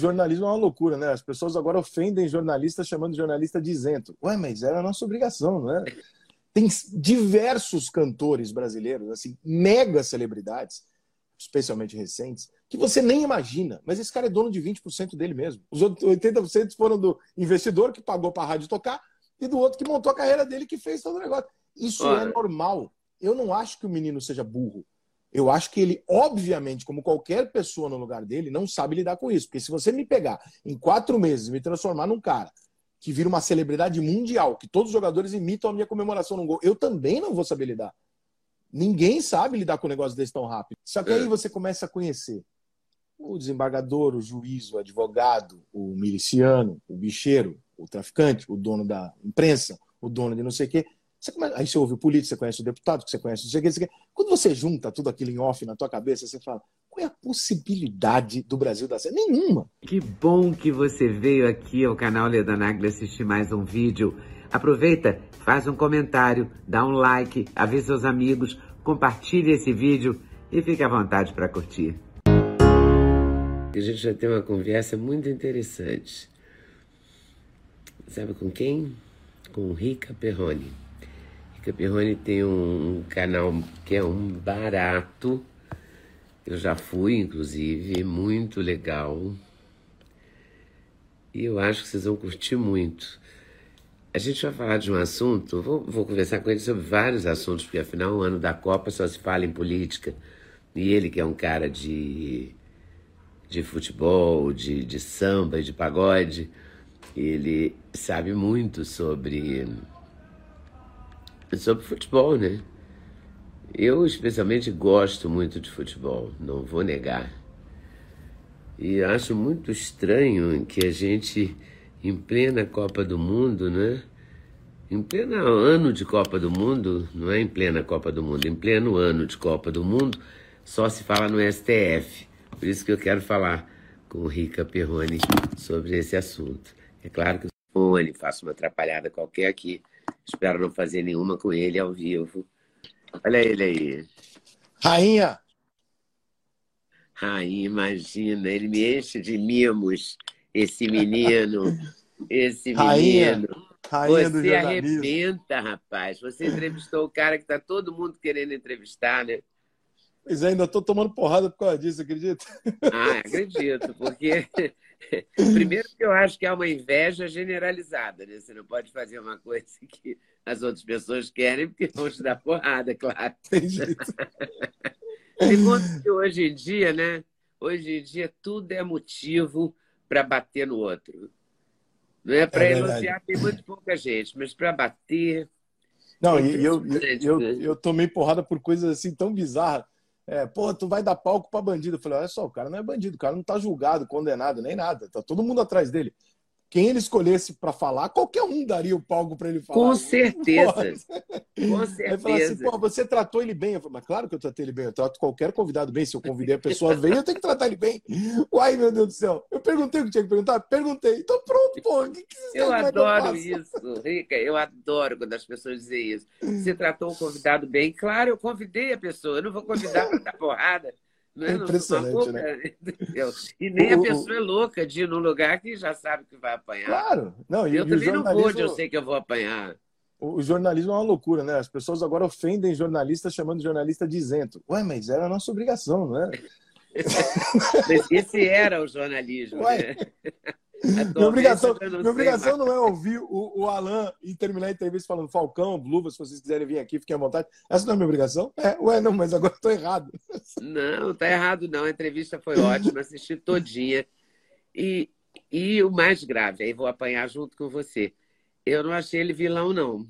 jornalismo é uma loucura, né? As pessoas agora ofendem jornalistas chamando jornalista de isento. Ué, mas era a nossa obrigação, não é? Tem diversos cantores brasileiros, assim, mega celebridades, especialmente recentes, que você nem imagina. Mas esse cara é dono de 20% dele mesmo. Os outros 80% foram do investidor que pagou para a rádio tocar e do outro que montou a carreira dele que fez todo o negócio. Isso Olha. é normal. Eu não acho que o menino seja burro. Eu acho que ele, obviamente, como qualquer pessoa no lugar dele, não sabe lidar com isso. Porque se você me pegar em quatro meses e me transformar num cara que vira uma celebridade mundial, que todos os jogadores imitam a minha comemoração no gol, eu também não vou saber lidar. Ninguém sabe lidar com um negócio desse tão rápido. Só que aí é. você começa a conhecer o desembargador, o juiz, o advogado, o miliciano, o bicheiro, o traficante, o dono da imprensa, o dono de não sei o quê. Você começa... Aí você ouve o político, você conhece o deputado, você conhece não sei o quê, Quando você junta tudo aquilo em off na tua cabeça, você fala, qual é a possibilidade do Brasil dar certo? Nenhuma. Que bom que você veio aqui ao canal Leda Nagli assistir mais um vídeo. Aproveita, faz um comentário, dá um like, avisa seus amigos, compartilhe esse vídeo e fique à vontade para curtir. A gente já tem uma conversa muito interessante. Sabe com quem? Com Rica Perrone. Rica Perrone tem um, canal que é um barato eu já fui, inclusive, muito legal. E eu acho que vocês vão curtir muito. A gente vai falar de um assunto, vou, vou conversar com ele sobre vários assuntos, porque afinal o ano da Copa só se fala em política. E ele, que é um cara de, de futebol, de, de samba, de pagode, ele sabe muito sobre, sobre futebol, né? Eu, especialmente, gosto muito de futebol, não vou negar. E acho muito estranho que a gente, em plena Copa do Mundo, né? Em pleno ano de Copa do Mundo, não é em plena Copa do Mundo, em pleno ano de Copa do Mundo, só se fala no STF. Por isso que eu quero falar com o Rica Perrone sobre esse assunto. É claro que eu ele faço uma atrapalhada qualquer aqui. Espero não fazer nenhuma com ele ao vivo. Olha ele aí. Rainha! Rainha, imagina, ele me enche de mimos, esse menino. Esse menino. Rainha Você arrebenta, rapaz. Você entrevistou o cara que está todo mundo querendo entrevistar, né? Pois é, ainda estou tomando porrada por causa disso, acredita? Ah, acredito, porque primeiro que eu acho que é uma inveja generalizada, né? Você não pode fazer uma coisa que as outras pessoas querem, porque vão te dar porrada, claro. Segundo que hoje em dia, né? Hoje em dia tudo é motivo para bater no outro. Não é para é elogiar, tem muito pouca gente, mas para bater. Não, e eu, eu, eu, eu tomei porrada por coisas assim tão bizarras. É, pô, tu vai dar palco para bandido. Eu falei, olha só, o cara não é bandido, o cara não tá julgado, condenado, nem nada. Tá todo mundo atrás dele quem ele escolhesse para falar, qualquer um daria o palco para ele falar. Com certeza. Com certeza. Aí assim, pô, você tratou ele bem. Eu falo, mas claro que eu tratei ele bem. Eu trato qualquer convidado bem. Se eu convidei a pessoa bem, eu tenho que tratar ele bem. Uai, meu Deus do céu. Eu perguntei o que tinha que perguntar? Perguntei. Então pronto, pô. Que que eu adoro que eu isso, Rica. Eu adoro quando as pessoas dizem isso. Você tratou o convidado bem? Claro, eu convidei a pessoa. Eu não vou convidar para dar porrada. É, impressionante, né? E nem a pessoa é louca de ir num lugar que já sabe que vai apanhar. Claro. Não, eu também jornalismo... não vou, eu sei que eu vou apanhar. O jornalismo é uma loucura, né? As pessoas agora ofendem jornalistas chamando jornalista de isento. Ué, mas era a nossa obrigação, não é? Esse era o jornalismo. Ué. Né? Minha obrigação, minha obrigação não é ouvir o, o Alan e terminar a entrevista falando Falcão, Luva, se vocês quiserem vir aqui, fiquem à vontade. Essa não é minha obrigação? É, ué, não, mas agora estou errado. Não, está errado não. A entrevista foi ótima, assisti todinha. E, e o mais grave, aí vou apanhar junto com você. Eu não achei ele vilão, não.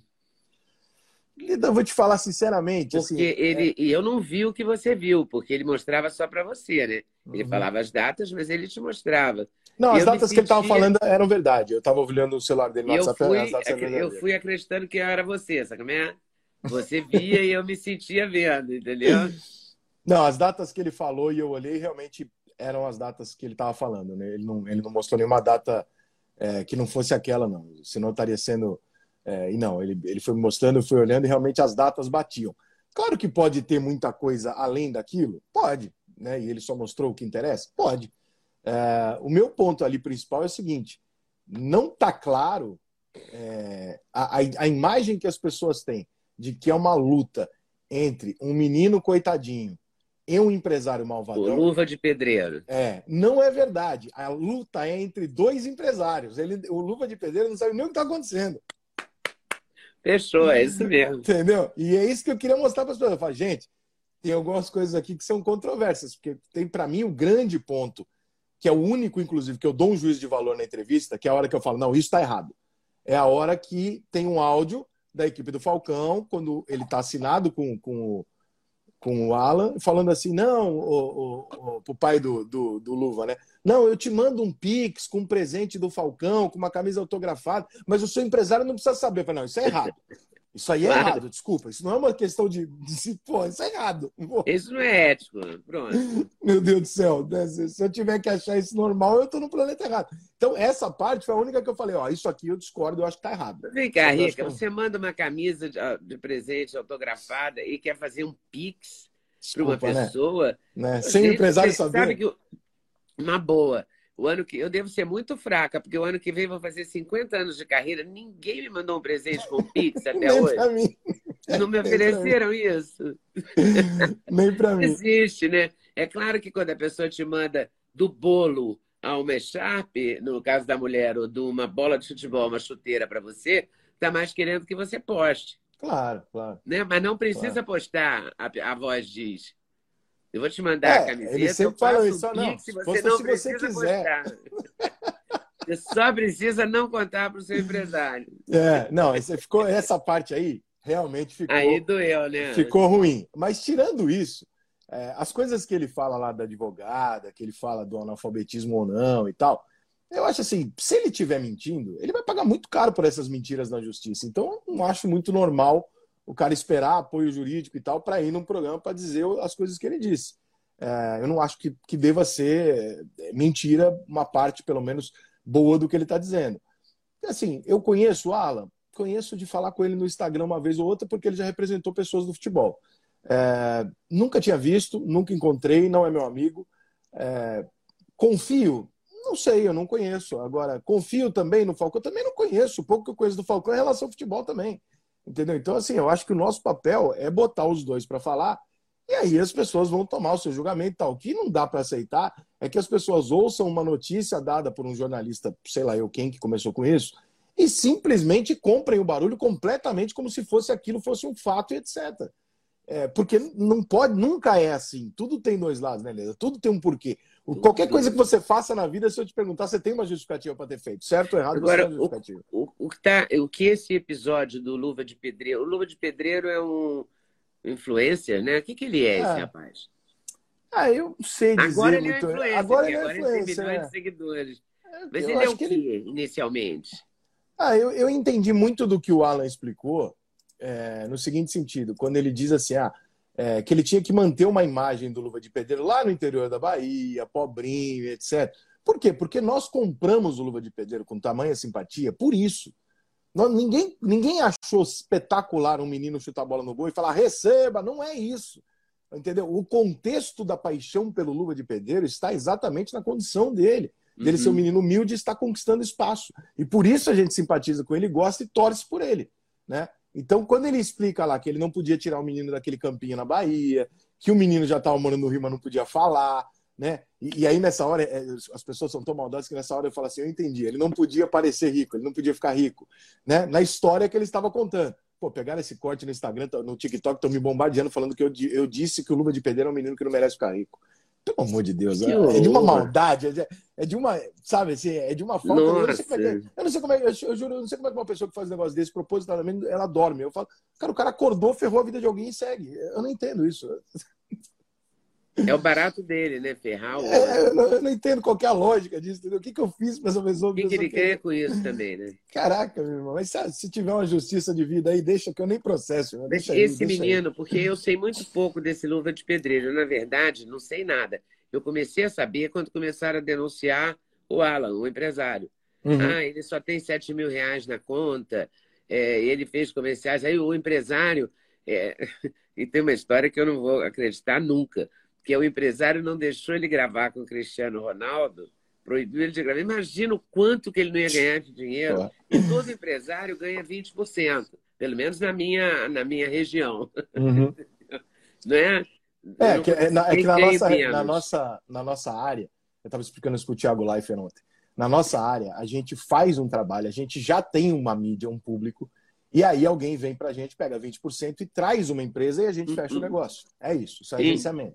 Lida, vou te falar sinceramente. Porque assim, ele. É... E eu não vi o que você viu, porque ele mostrava só para você, né? Ele uhum. falava as datas, mas ele te mostrava. Não, as datas sentia... que ele estava falando eram verdade. Eu estava olhando o celular dele no eu WhatsApp. Fui, eu fui acreditando que era você, sabe como é? Você via e eu me sentia vendo, entendeu? Não, as datas que ele falou e eu olhei realmente eram as datas que ele estava falando, né? Ele não, ele não mostrou nenhuma data é, que não fosse aquela, não. Senão estaria sendo. É, e não, ele, ele foi mostrando, eu fui olhando e realmente as datas batiam. Claro que pode ter muita coisa além daquilo, pode, né? E ele só mostrou o que interessa, pode. É, o meu ponto ali principal é o seguinte: não está claro é, a, a, imagem que as pessoas têm de que é uma luta entre um menino coitadinho e um empresário malvadão. O luva de pedreiro. É, não é verdade. A luta é entre dois empresários. Ele, o luva de pedreiro não sabe nem o que está acontecendo. Fechou, é isso mesmo. Entendeu? E é isso que eu queria mostrar para as pessoas. Eu falo, gente, tem algumas coisas aqui que são controversas, porque tem para mim o grande ponto que é o único, inclusive, que eu dou um juízo de valor na entrevista, que é a hora que eu falo, não, isso está errado. É a hora que tem um áudio da equipe do Falcão, quando ele está assinado com, com, com o Alan, falando assim, não, o, o, o, pai do, do, do, Luva, né? Não, eu te mando um Pix com um presente do Falcão, com uma camisa autografada, mas o seu empresário não precisa saber. Eu falei, não, isso é errado. Isso aí é claro. errado, desculpa. Isso não é uma questão de. de pô, isso é errado. Pô. Isso não é ético. Pronto. Meu Deus do céu. Né? Se eu tiver que achar isso normal, eu estou no planeta errado. Então, essa parte foi a única que eu falei: ó, isso aqui eu discordo, eu acho que está errado. Vem cá, Rica, você manda uma camisa de, de, presente autografada e quer fazer um pix para uma né? pessoa. Né? Sem o empresário saber. Sabe que, uma boa. O ano que eu devo ser muito fraca, porque o ano que vem vou fazer 50 anos de carreira. Ninguém me mandou um presente com Pix até Nem hoje. Pra mim. Não me ofereceram isso. Nem para mim. Existe, né? É claro que quando a pessoa te manda do bolo a uma echarpe, no caso da mulher, ou de uma bola de futebol, uma chuteira para você, tá mais querendo que você poste. Claro, claro. Né? Mas não precisa claro. postar, a, a voz diz. Eu vou te mandar é, a camiseta. Ele sempre fala isso, não. Se você, não se você quiser. Você só precisa não contar para o seu empresário. É, não, ficou essa parte aí realmente ficou. Aí doeu, né? Ficou ruim. Mas tirando isso, é, as coisas que ele fala lá da advogada, que ele fala do analfabetismo ou não e tal, eu acho assim, se ele estiver mentindo, ele vai pagar muito caro por essas mentiras na justiça. Então, eu não acho muito normal o cara esperar apoio jurídico e tal para ir num programa para dizer as coisas que ele disse. É, eu não acho que, que deva ser é, mentira uma parte, pelo menos, boa do que ele está dizendo. Assim, eu conheço o Alan, conheço de falar com ele no Instagram uma vez ou outra, porque ele já representou pessoas do futebol. É, nunca tinha visto, nunca encontrei, não é meu amigo. É, confio? Não sei, eu não conheço. Agora, confio também no Falcão? Também não conheço. O pouco que eu conheço do Falcão é relação ao futebol também. Entendeu? Então, assim, eu acho que o nosso papel é botar os dois para falar e aí as pessoas vão tomar o seu julgamento tal. O que não dá para aceitar é que as pessoas ouçam uma notícia dada por um jornalista, sei lá eu quem que começou com isso, e simplesmente comprem o barulho completamente como se fosse aquilo fosse um fato e etc. É, porque não pode, nunca é assim. Tudo tem dois lados, né, Leda? Tudo tem um porquê. Qualquer coisa que você faça na vida, se eu te perguntar, você tem uma justificativa para ter feito, certo ou errado? Agora, o, o, o, que tá, o que esse episódio do Luva de Pedreiro. O Luva de Pedreiro é um influencer, né? O que, que ele é, é. esse rapaz? Ah, eu sei dizer agora ele muito. É influencer, agora ele é agora influencer, ele tem milhões é. de seguidores. É, Mas eu ele é o que ele... inicialmente? Ah, eu, eu entendi muito do que o Alan explicou é, no seguinte sentido, quando ele diz assim, ah, é, que ele tinha que manter uma imagem do Luva de Pedreiro lá no interior da Bahia, pobrinho, etc. Por quê? Porque nós compramos o Luva de Pedreiro com tamanha simpatia por isso. Nós, ninguém, ninguém achou espetacular um menino chutar a bola no gol e falar receba, não é isso. Entendeu? O contexto da paixão pelo Luva de Pedreiro está exatamente na condição dele. Dele uhum. ser um menino humilde e estar conquistando espaço. E por isso a gente simpatiza com ele, gosta e torce por ele. Né? Então, quando ele explica lá que ele não podia tirar o menino daquele campinho na Bahia, que o menino já estava morando no Rio, mas não podia falar, né? E, e, aí, nessa hora, é, as pessoas são tão maldosas que nessa hora eu falo assim: eu entendi, ele não podia parecer rico, ele não podia ficar rico, né? Na história que ele estava contando. Pô, pegaram esse corte no Instagram, no TikTok, estão me bombardeando falando que eu, eu disse que o Luva de Pedreiro é um menino que não merece ficar rico. Pelo amor de Deus, é, é de uma maldade, é de, é de uma, sabe assim, é de uma falta. Eu não, sei como é que, eu não sei como é, eu, eu juro, eu não sei como é que uma pessoa que faz um negócio desse propositadamente, ela dorme. Eu falo, cara, o cara acordou, ferrou a vida de alguém e segue. Eu não entendo isso. É o barato dele, né? Ferrar o... é, eu, não, eu, não, entendo qual é a lógica disso, entendeu? O que, que eu fiz para essa pessoa? O que, que ele quer com isso também, né? Caraca, meu irmão. Mas se, se, tiver uma justiça de vida aí, deixa que eu nem processo. Né? Deixa esse aí, menino, aí. porque eu sei muito pouco desse luva de pedreiro. Na verdade, não sei nada. Eu comecei a saber quando começaram a denunciar o Alan, o empresário. Uhum. Ah, ele só tem 7 mil reais na conta, é, ele fez comerciais. Aí o empresário. É... e tem uma história que eu não vou acreditar nunca que o empresário não deixou ele gravar com o Cristiano Ronaldo, proibiu ele de gravar. Imagina o quanto que ele não ia ganhar de dinheiro. E todo empresário ganha 20%, pelo menos na minha, na minha região. Uhum. não é? É, que, é, na, é que na, nossa, na, nossa, na nossa área, eu estava explicando isso para o Thiago Leifert ontem, na nossa área, a gente faz um trabalho, a gente já tem uma mídia, um público, e aí alguém vem para a gente, pega 20% e traz uma empresa e a gente fecha o uhum. negócio. É isso, isso é.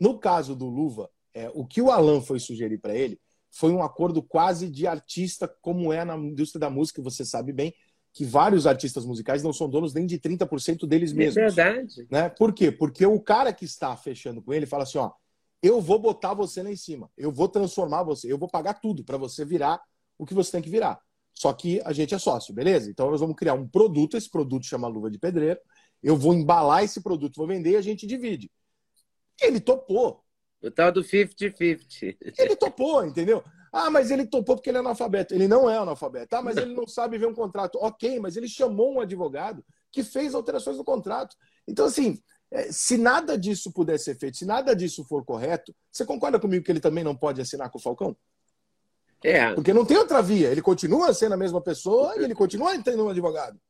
No caso do Luva, é, o que o Alan foi sugerir para ele foi um acordo quase de artista, como é na indústria da música, você sabe bem, que vários artistas musicais não são donos nem de 30% deles é mesmos. É verdade. Né? Por quê? Porque o cara que está fechando com ele fala assim: ó, eu vou botar você lá em cima, eu vou transformar você, eu vou pagar tudo para você virar o que você tem que virar. Só que a gente é sócio, beleza? Então nós vamos criar um produto, esse produto chama Luva de Pedreiro, eu vou embalar esse produto, vou vender e a gente divide. Ele topou. O tal do 50-50. Ele topou, entendeu? Ah, mas ele topou porque ele é analfabeto. Ele não é analfabeto. Ah, mas ele não sabe ver um contrato. Ok, mas ele chamou um advogado que fez alterações no contrato. Então, assim, é, se nada disso puder ser feito, se nada disso for correto, você concorda comigo que ele também não pode assinar com o Falcão? É. Porque não tem outra via. Ele continua sendo a mesma pessoa e ele continua tendo um advogado.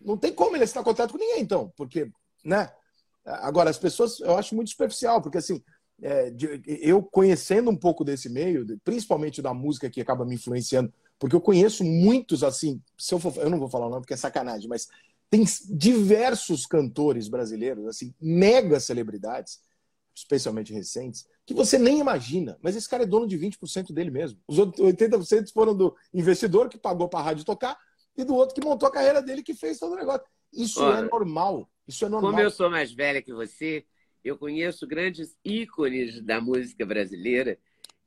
Não tem como ele assinar contrato com ninguém, então. Porque, né? Agora, as pessoas, eu acho muito superficial, porque assim, é, eu conhecendo um pouco desse meio, principalmente da música que acaba me influenciando, porque eu conheço muitos, assim, se eu, for, eu não vou falar o nome porque é sacanagem, mas tem diversos cantores brasileiros, assim, mega celebridades, especialmente recentes, que você nem imagina, mas esse cara é dono de 20% dele mesmo. Os outros 80% foram do investidor que pagou para a rádio tocar e do outro que montou a carreira dele que fez todo o negócio. Isso é normal. Isso é normal. Como eu sou mais velha que você, eu conheço grandes ícones da música brasileira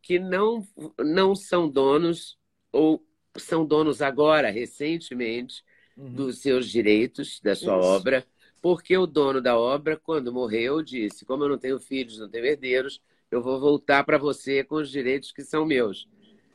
que não, não são donos ou são donos agora, recentemente, uhum. dos seus direitos, da sua Isso. obra, porque o dono da obra, quando morreu, disse: Como eu não tenho filhos, não tenho herdeiros, eu vou voltar para você com os direitos que são meus.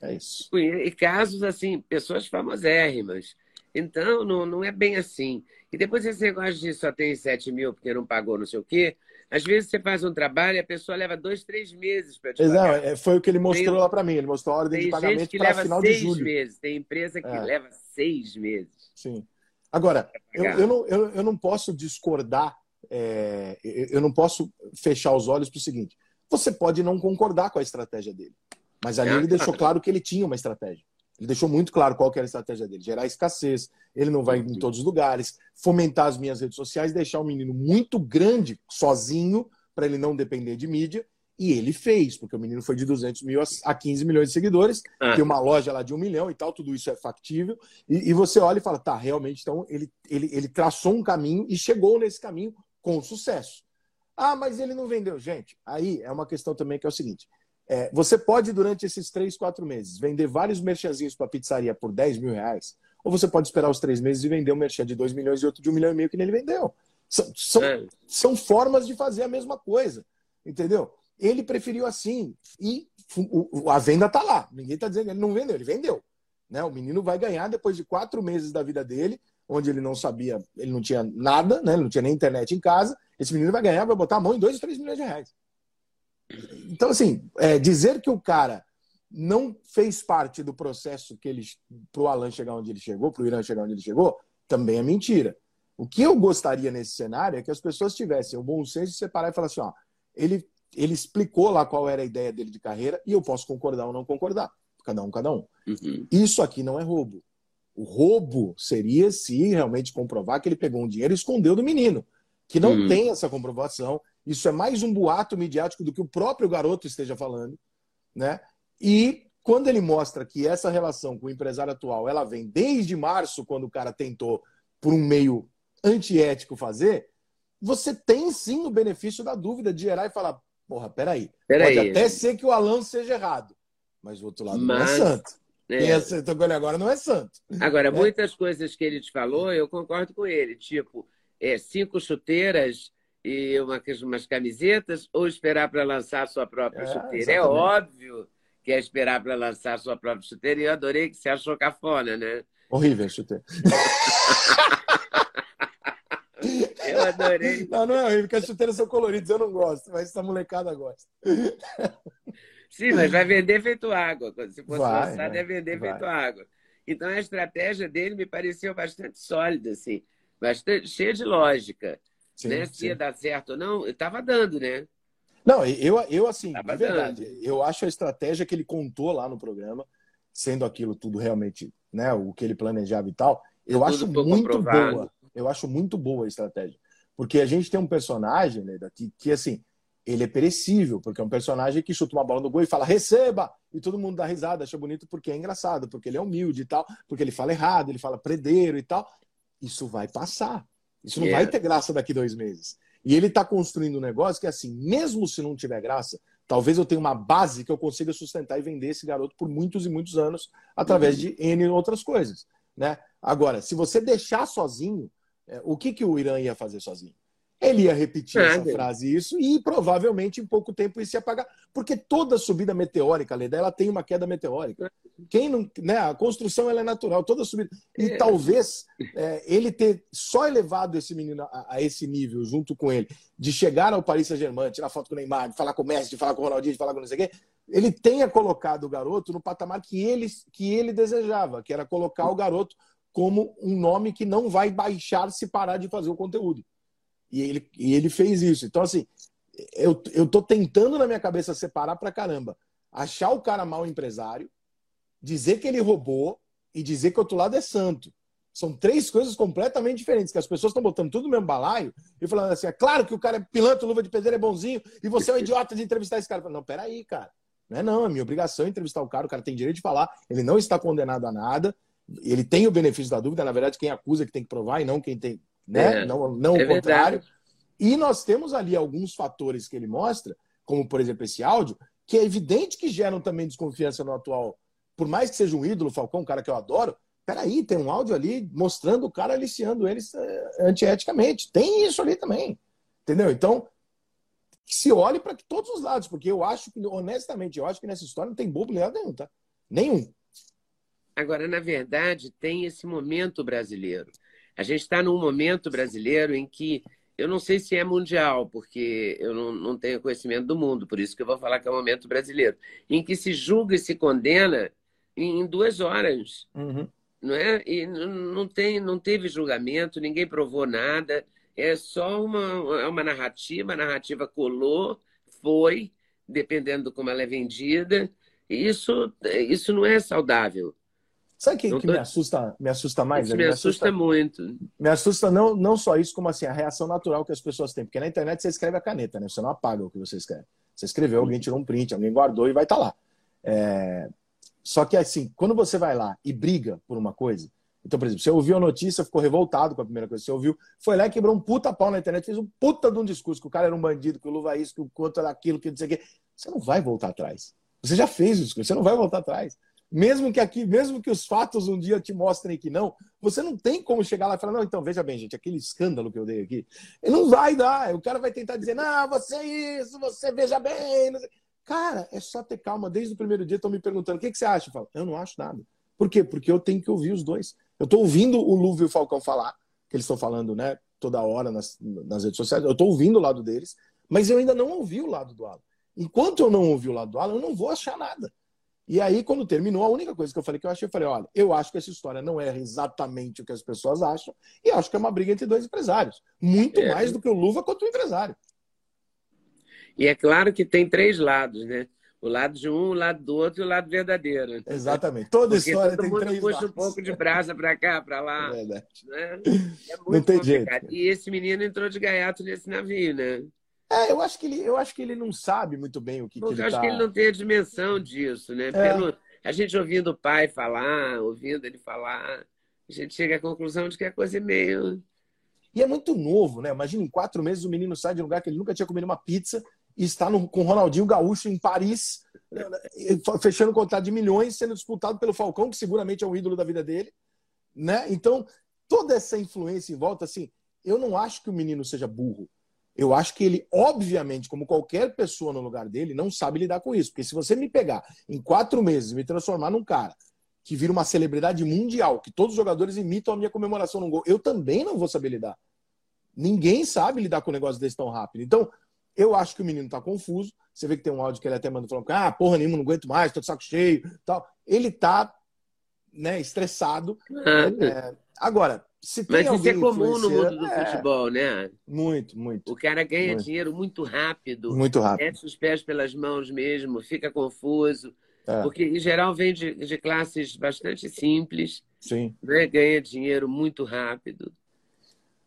É isso. E casos assim, pessoas famosérrimas então, não, não é bem assim. E depois esse negócio de só tem 7 mil porque não pagou não sei o quê. Às vezes você faz um trabalho e a pessoa leva dois, três meses para te pagar. Não, é, foi o que ele mostrou tem, lá para mim. Ele mostrou a ordem de pagamento para final de julho. Meses. Tem empresa que é. leva seis meses. Sim. Agora, eu, eu, não, eu, eu não posso discordar, é, eu não posso fechar os olhos para o seguinte. Você pode não concordar com a estratégia dele. Mas ali ah, ele deixou claro que ele tinha uma estratégia. Ele deixou muito claro qual era a estratégia dele: gerar escassez, ele não vai em todos os lugares, fomentar as minhas redes sociais, deixar um menino muito grande, sozinho, para ele não depender de mídia. E ele fez, porque o menino foi de 200 mil a 15 milhões de seguidores, ah. tem uma loja lá de um milhão e tal, tudo isso é factível. E, e, você olha e fala, tá, realmente, então ele, ele, ele traçou um caminho e chegou nesse caminho com sucesso. Ah, mas ele não vendeu. Gente, aí é uma questão também que é o seguinte: é, você pode, durante esses três, quatro meses, vender vários merchanzinhos para pizzaria por 10 mil reais, ou você pode esperar os três meses e vender um merchan de 2 milhões e outro de 1 um milhão e meio que nele vendeu. São, são, é. são formas de fazer a mesma coisa, entendeu? Ele preferiu assim e o, a venda está lá. Ninguém está dizendo que ele não vendeu, ele vendeu. Né? O menino vai ganhar depois de quatro meses da vida dele, onde ele não sabia, ele não tinha nada, né? ele não tinha nem internet em casa. Esse menino vai ganhar, vai botar a mão em 2 ou 3 milhões de reais. Então, assim, é, dizer que o cara não fez parte do processo que ele para o Alan chegar onde ele chegou, para o Irã chegar onde ele chegou, também é mentira. O que eu gostaria nesse cenário é que as pessoas tivessem o bom senso de separar e falar assim: ó, ele, ele explicou lá qual era a ideia dele de carreira e eu posso concordar ou não concordar. Cada um, cada um. Uhum. Isso aqui não é roubo. O roubo seria se realmente comprovar que ele pegou um dinheiro e escondeu do menino, que não uhum. tem essa comprovação Isso é mais um boato midiático do que o próprio garoto esteja falando, né? E quando ele mostra que essa relação com o empresário atual, ela vem desde março, quando o cara tentou por um meio antiético fazer, você tem sim o benefício da dúvida de gerar e falar, porra, peraí, Peraí. pode até ser que o Alan seja errado, mas o outro lado não é Mas- santo. É. Acertou com ele agora não é santo. Agora, muitas coisas que ele te falou, eu concordo com ele. Tipo, é, cinco chuteiras e uma, umas camisetas, ou esperar para lançar a sua própria É, chuteira. É exatamente. óbvio que é esperar para lançar a sua própria chuteira. E eu adorei que você achou cafona, né? Horrível chuteiro. Eu adorei. Não, não é horrível, porque as chuteiras são coloridas, eu não gosto, mas essa molecada gosta. Sim, mas vai vender feito água. Se fosse Vai, lançar, vai, deve vender vai. feito água. Então a estratégia dele me pareceu bastante sólida, assim, bastante cheia de lógica. Sim, né? Se ia dar certo ou não, estava dando, né? Não, eu, eu assim, bacana. verdade, eu acho a estratégia que ele contou lá no programa, sendo aquilo tudo realmente, né, o que ele planejava e tal, eu Tudo acho muito aprovado. boa. Eu acho muito boa a estratégia. Porque a gente tem um personagem, Leda, que, que assim, ele é perecível, porque é um personagem que chuta uma bola no gol e fala, receba! E todo mundo dá risada, acha bonito porque é engraçado, porque ele é humilde e tal, porque ele fala errado, ele fala predeiro e tal. Isso vai passar. Isso não Yeah. vai ter graça daqui dois meses. E ele está construindo um negócio que, assim, mesmo se não tiver graça, talvez eu tenha uma base que eu consiga sustentar e vender esse garoto por muitos e muitos anos através Uhum. de N outras coisas. Né? Agora, se você deixar sozinho, é, o que, que o Irã ia fazer sozinho? Ele ia repetir essa Nada. frase e isso e provavelmente em pouco tempo isso ia apagar. Porque toda subida meteórica, Leda, ela tem uma queda meteórica. Quem não, né, a construção ela é natural, toda subida. E É. talvez é, ele ter só elevado esse menino a, a esse nível junto com ele, de chegar ao Paris Saint-Germain, tirar foto com o Neymar, de falar com o Messi, de falar com o Ronaldinho, de falar com não sei o quê, ele tenha colocado o garoto no patamar que ele, que ele desejava, que era colocar o garoto como um nome que não vai baixar se parar de fazer o conteúdo. E ele, e ele fez isso. Então, assim, eu, eu tô tentando na minha cabeça separar pra caramba. Achar o cara mau empresário, dizer que ele roubou e dizer que o outro lado é santo. São três coisas completamente diferentes, que as pessoas estão botando tudo no mesmo balaio e falando assim: é claro que o cara é pilantra, luva de pedreiro, é bonzinho, e você é um idiota de entrevistar esse cara. Falo, Não, peraí, cara. Não é não, é minha obrigação entrevistar o cara, o cara tem direito de falar, ele não está condenado a nada, ele tem o benefício da dúvida, na verdade, quem acusa que tem que provar e não quem tem, né? É, não não é o contrário. verdade. E nós temos ali alguns fatores que ele mostra, como por exemplo esse áudio, que é evidente que geram também desconfiança no atual. Por mais que seja um ídolo, Falcão, um cara que eu adoro, peraí, tem um áudio ali mostrando o cara aliciando eles eh, antieticamente. Tem isso ali também. Entendeu? Então, que se olhe para todos os lados, porque eu acho que, honestamente, eu acho que nessa história não tem bobo nenhum, tá? Nenhum. Agora, na verdade, tem esse momento brasileiro. A gente está num momento brasileiro em que eu não sei se é mundial, porque eu não, não tenho conhecimento do mundo, por isso que eu vou falar que é um momento brasileiro, em que se julga e se condena em, em duas horas, não é? E não, tem, não teve julgamento, ninguém provou nada, é só uma, é uma narrativa, a narrativa colou, foi, dependendo de como ela é vendida, e isso, isso não é saudável. Sabe o que, que tô- me assusta, me assusta mais? Isso Ele? me assusta muito. Me assusta não, não só isso, como assim, a reação natural que as pessoas têm. Porque na internet você escreve a caneta, né? Você não apaga o que você escreve. Você escreveu, alguém tirou um print, alguém guardou e vai estar lá. É, Só que assim, quando você vai lá e briga por uma coisa, então, por exemplo, você ouviu a notícia, ficou revoltado com a primeira coisa que você ouviu, foi lá e quebrou um puta pau na internet, fez um puta de um discurso, que o cara era um bandido, que o Luva é isso, que o outro era aquilo, que não sei o quê. Você não vai voltar atrás. Você já fez o discurso, você não vai voltar atrás. Mesmo que aqui, mesmo que os fatos um dia te mostrem que não, você não tem como chegar lá e falar, não, então veja bem, gente, aquele escândalo que eu dei aqui, não vai dar. O cara vai tentar dizer, não, você é isso, você veja bem. Cara, é só ter calma. Desde o primeiro dia estão me perguntando, o que, que você acha? Eu falo, eu não acho nada. Por quê? Porque eu tenho que ouvir os dois. Eu estou ouvindo o Luva e o Falcão falar, que eles estão falando, né, toda hora nas, nas redes sociais. Eu estou ouvindo o lado deles, mas eu ainda não ouvi o lado do Alan. Enquanto eu não ouvi o lado do Alan, eu não vou achar nada. E aí, quando terminou, a única coisa que eu falei que eu achei, eu falei, olha, eu acho que essa história não é exatamente o que as pessoas acham, e acho que é uma briga entre dois empresários. Muito É. mais do que o Luva quanto o empresário. E é claro que tem três lados, né? O lado de um, o lado do outro e o lado verdadeiro. Exatamente. Toda Porque história todo tem mundo três puxa lados. um pouco de brasa para cá, para É lá. verdade. Né? É Não muito tem complicado. jeito. E esse menino entrou de gaiato nesse navio, né? É, eu acho que ele, eu acho que ele não sabe muito bem o que, que ele Eu acho tá... que ele não tem a dimensão disso, né? É. Pelo, a gente ouvindo o pai falar, ouvindo ele falar, a gente chega à conclusão de que é coisa meio. E é muito novo, né? Imagina, em quatro meses o menino sai de um lugar que ele nunca tinha comido uma pizza e está no, com Ronaldinho Gaúcho em Paris, eh, fechando um contrato de milhões, sendo disputado pelo Falcão, que seguramente é o ídolo da vida dele, né? Então, toda essa influência em volta, assim, eu não acho que o menino seja burro. Eu acho que ele, obviamente, como qualquer pessoa no lugar dele, não sabe lidar com isso. Porque se você me pegar em quatro meses e me transformar num cara que vira uma celebridade mundial, que todos os jogadores imitam a minha comemoração no gol, eu também não vou saber lidar. Ninguém sabe lidar com um negócio desse tão rápido. Então, eu acho que o menino tá confuso. Você vê que tem um áudio que ele até manda falando: ah, porra nenhuma, não aguento mais, tô de saco cheio. tal. Ele tá né, estressado. É, agora, se tem Mas isso é comum no mundo do é, futebol, né? Muito, muito. O cara ganha Muito. dinheiro muito rápido, Muito rápido. mete os pés pelas mãos mesmo, fica confuso. É, Porque, em geral, vem de, de classes bastante simples, sim. né? ganha dinheiro muito rápido.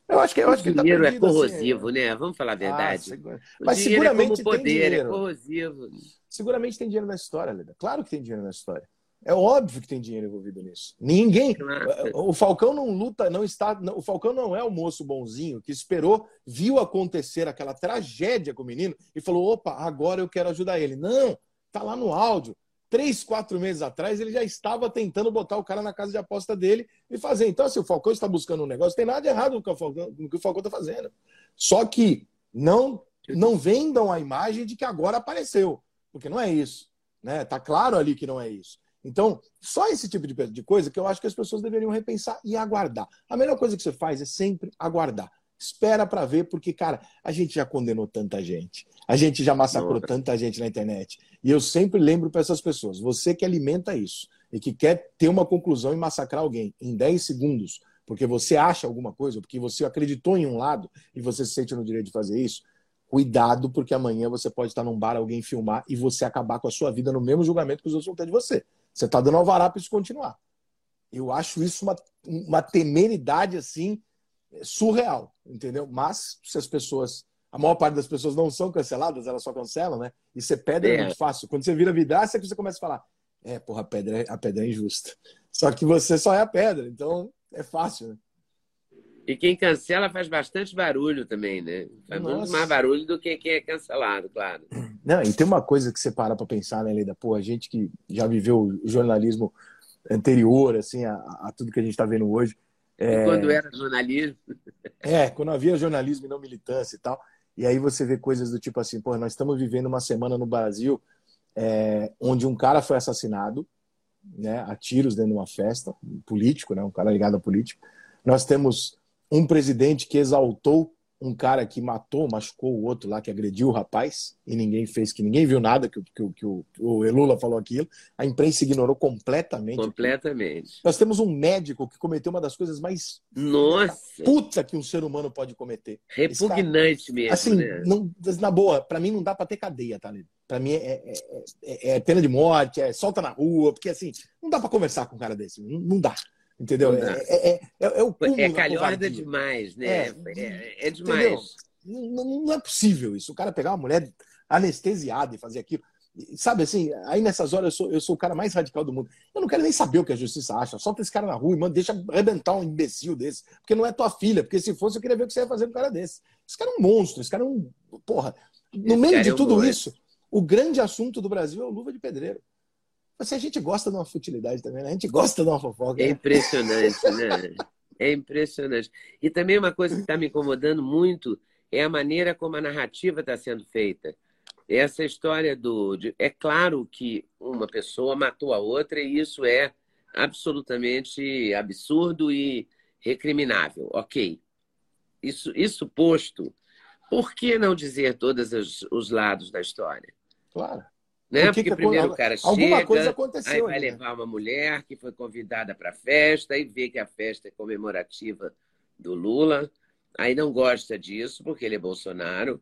Eu acho que, eu acho que o tá dinheiro é perdido, assim, corrosivo, né? Vamos falar a verdade. Ah, segura- o Mas seguramente é tem como poder, é dinheiro. corrosivo. Seguramente tem dinheiro na história, Leda. Claro que tem dinheiro na história. É óbvio que tem dinheiro envolvido nisso. Ninguém. Claro. O Falcão não luta, não está. O Falcão não é o moço bonzinho que esperou, viu acontecer aquela tragédia com o menino e falou: opa, agora eu quero ajudar ele. Não, tá lá no áudio. Três, quatro meses atrás, ele já estava tentando botar o cara na casa de aposta dele e fazer. Então, assim, o Falcão está buscando um negócio, tem nada de errado no que o Falcão, no que o Falcão está fazendo. Só que não, não vendam a imagem de que agora apareceu, porque não é isso. Né? Tá claro ali que não é isso. Então, só esse tipo de, coisa que eu acho que as pessoas deveriam repensar e aguardar. A melhor coisa que você faz é sempre aguardar. Espera para ver, porque, cara, a gente já condenou tanta gente. A gente já massacrou tanta gente na internet. E eu sempre lembro para essas pessoas: você que alimenta isso e que quer ter uma conclusão e massacrar alguém em 10 segundos, porque você acha alguma coisa, porque você acreditou em um lado e você se sente no direito de fazer isso, cuidado, porque amanhã você pode estar num bar, alguém filmar e você acabar com a sua vida no mesmo julgamento que os outros vão ter de você. Você está dando alvará para isso continuar. Eu acho isso uma, uma temeridade assim surreal, entendeu? Mas se as pessoas, a maior parte das pessoas não são canceladas, elas só cancelam, né? E ser pedra é, É. muito fácil. Quando você vira vidraça, é que você começa a falar: é, porra, a pedra, é- a pedra é injusta. Só que você só é a pedra, então é fácil, né? E quem cancela faz bastante barulho também, né? Faz muito Nossa. mais barulho do que quem é cancelado, claro. Não, e tem uma coisa que você para pra pensar, né, Leda? Pô, a gente que já viveu o jornalismo anterior, assim, a, a tudo que a gente está vendo hoje. E quando era jornalismo, É, quando havia jornalismo e não militância e tal. E aí você vê coisas do tipo assim, pô, nós estamos vivendo uma semana no Brasil é, onde um cara foi assassinado, né, a tiros dentro de uma festa, um político, né, um cara ligado a político. Nós temos um presidente que exaltou um cara que matou, machucou o outro lá, que agrediu o rapaz, e ninguém fez, que ninguém viu nada que, o- que, que o, o Lula falou aquilo. A imprensa ignorou completamente. completamente. Nós temos um médico que cometeu uma das coisas mais Nossa, puta que um ser humano pode cometer. repugnante mesmo, Assim, né? não, na boa, pra mim não dá pra ter cadeia, tá, Lili? Pra mim é, é, é- é pena de morte, é solta na rua, porque assim, não dá pra conversar com um cara desse. Não, não dá. Entendeu? É, é, é, é o cúmulo É da calhorda demais, né? É. É, é demais. Não, não- é possível isso. O cara pegar uma mulher anestesiada e fazer aquilo. Sabe assim, aí nessas horas eu sou, eu sou o cara mais radical do mundo. Eu não quero nem saber o que a justiça acha. Solta esse cara na rua e manda, deixa arrebentar um imbecil desse. Porque não é tua filha. Porque se fosse, eu queria ver o que você ia fazer com um cara desse. Esse cara é um monstro. Esse cara é um. Porra. No Esse meio de é um tudo isso, o grande assunto do Brasil é o luva de pedreiro. Mas a gente gosta de uma futilidade também, né? A gente gosta de uma fofoca. É impressionante, né? É impressionante. E também uma coisa que está me incomodando muito é a maneira como a narrativa está sendo feita. Essa história do. de- é claro que uma pessoa matou a outra e isso é absolutamente absurdo e recriminável. Ok. Isso, isso posto, por que não dizer todos os, os lados da história? Claro. Né? Por que Porque que primeiro o cara Alguma chega, coisa Aí aconteceu. vai ali, né? levar uma mulher que foi convidada para a festa e vê que a festa é comemorativa do Lula. Aí não gosta disso, porque ele é Bolsonaro.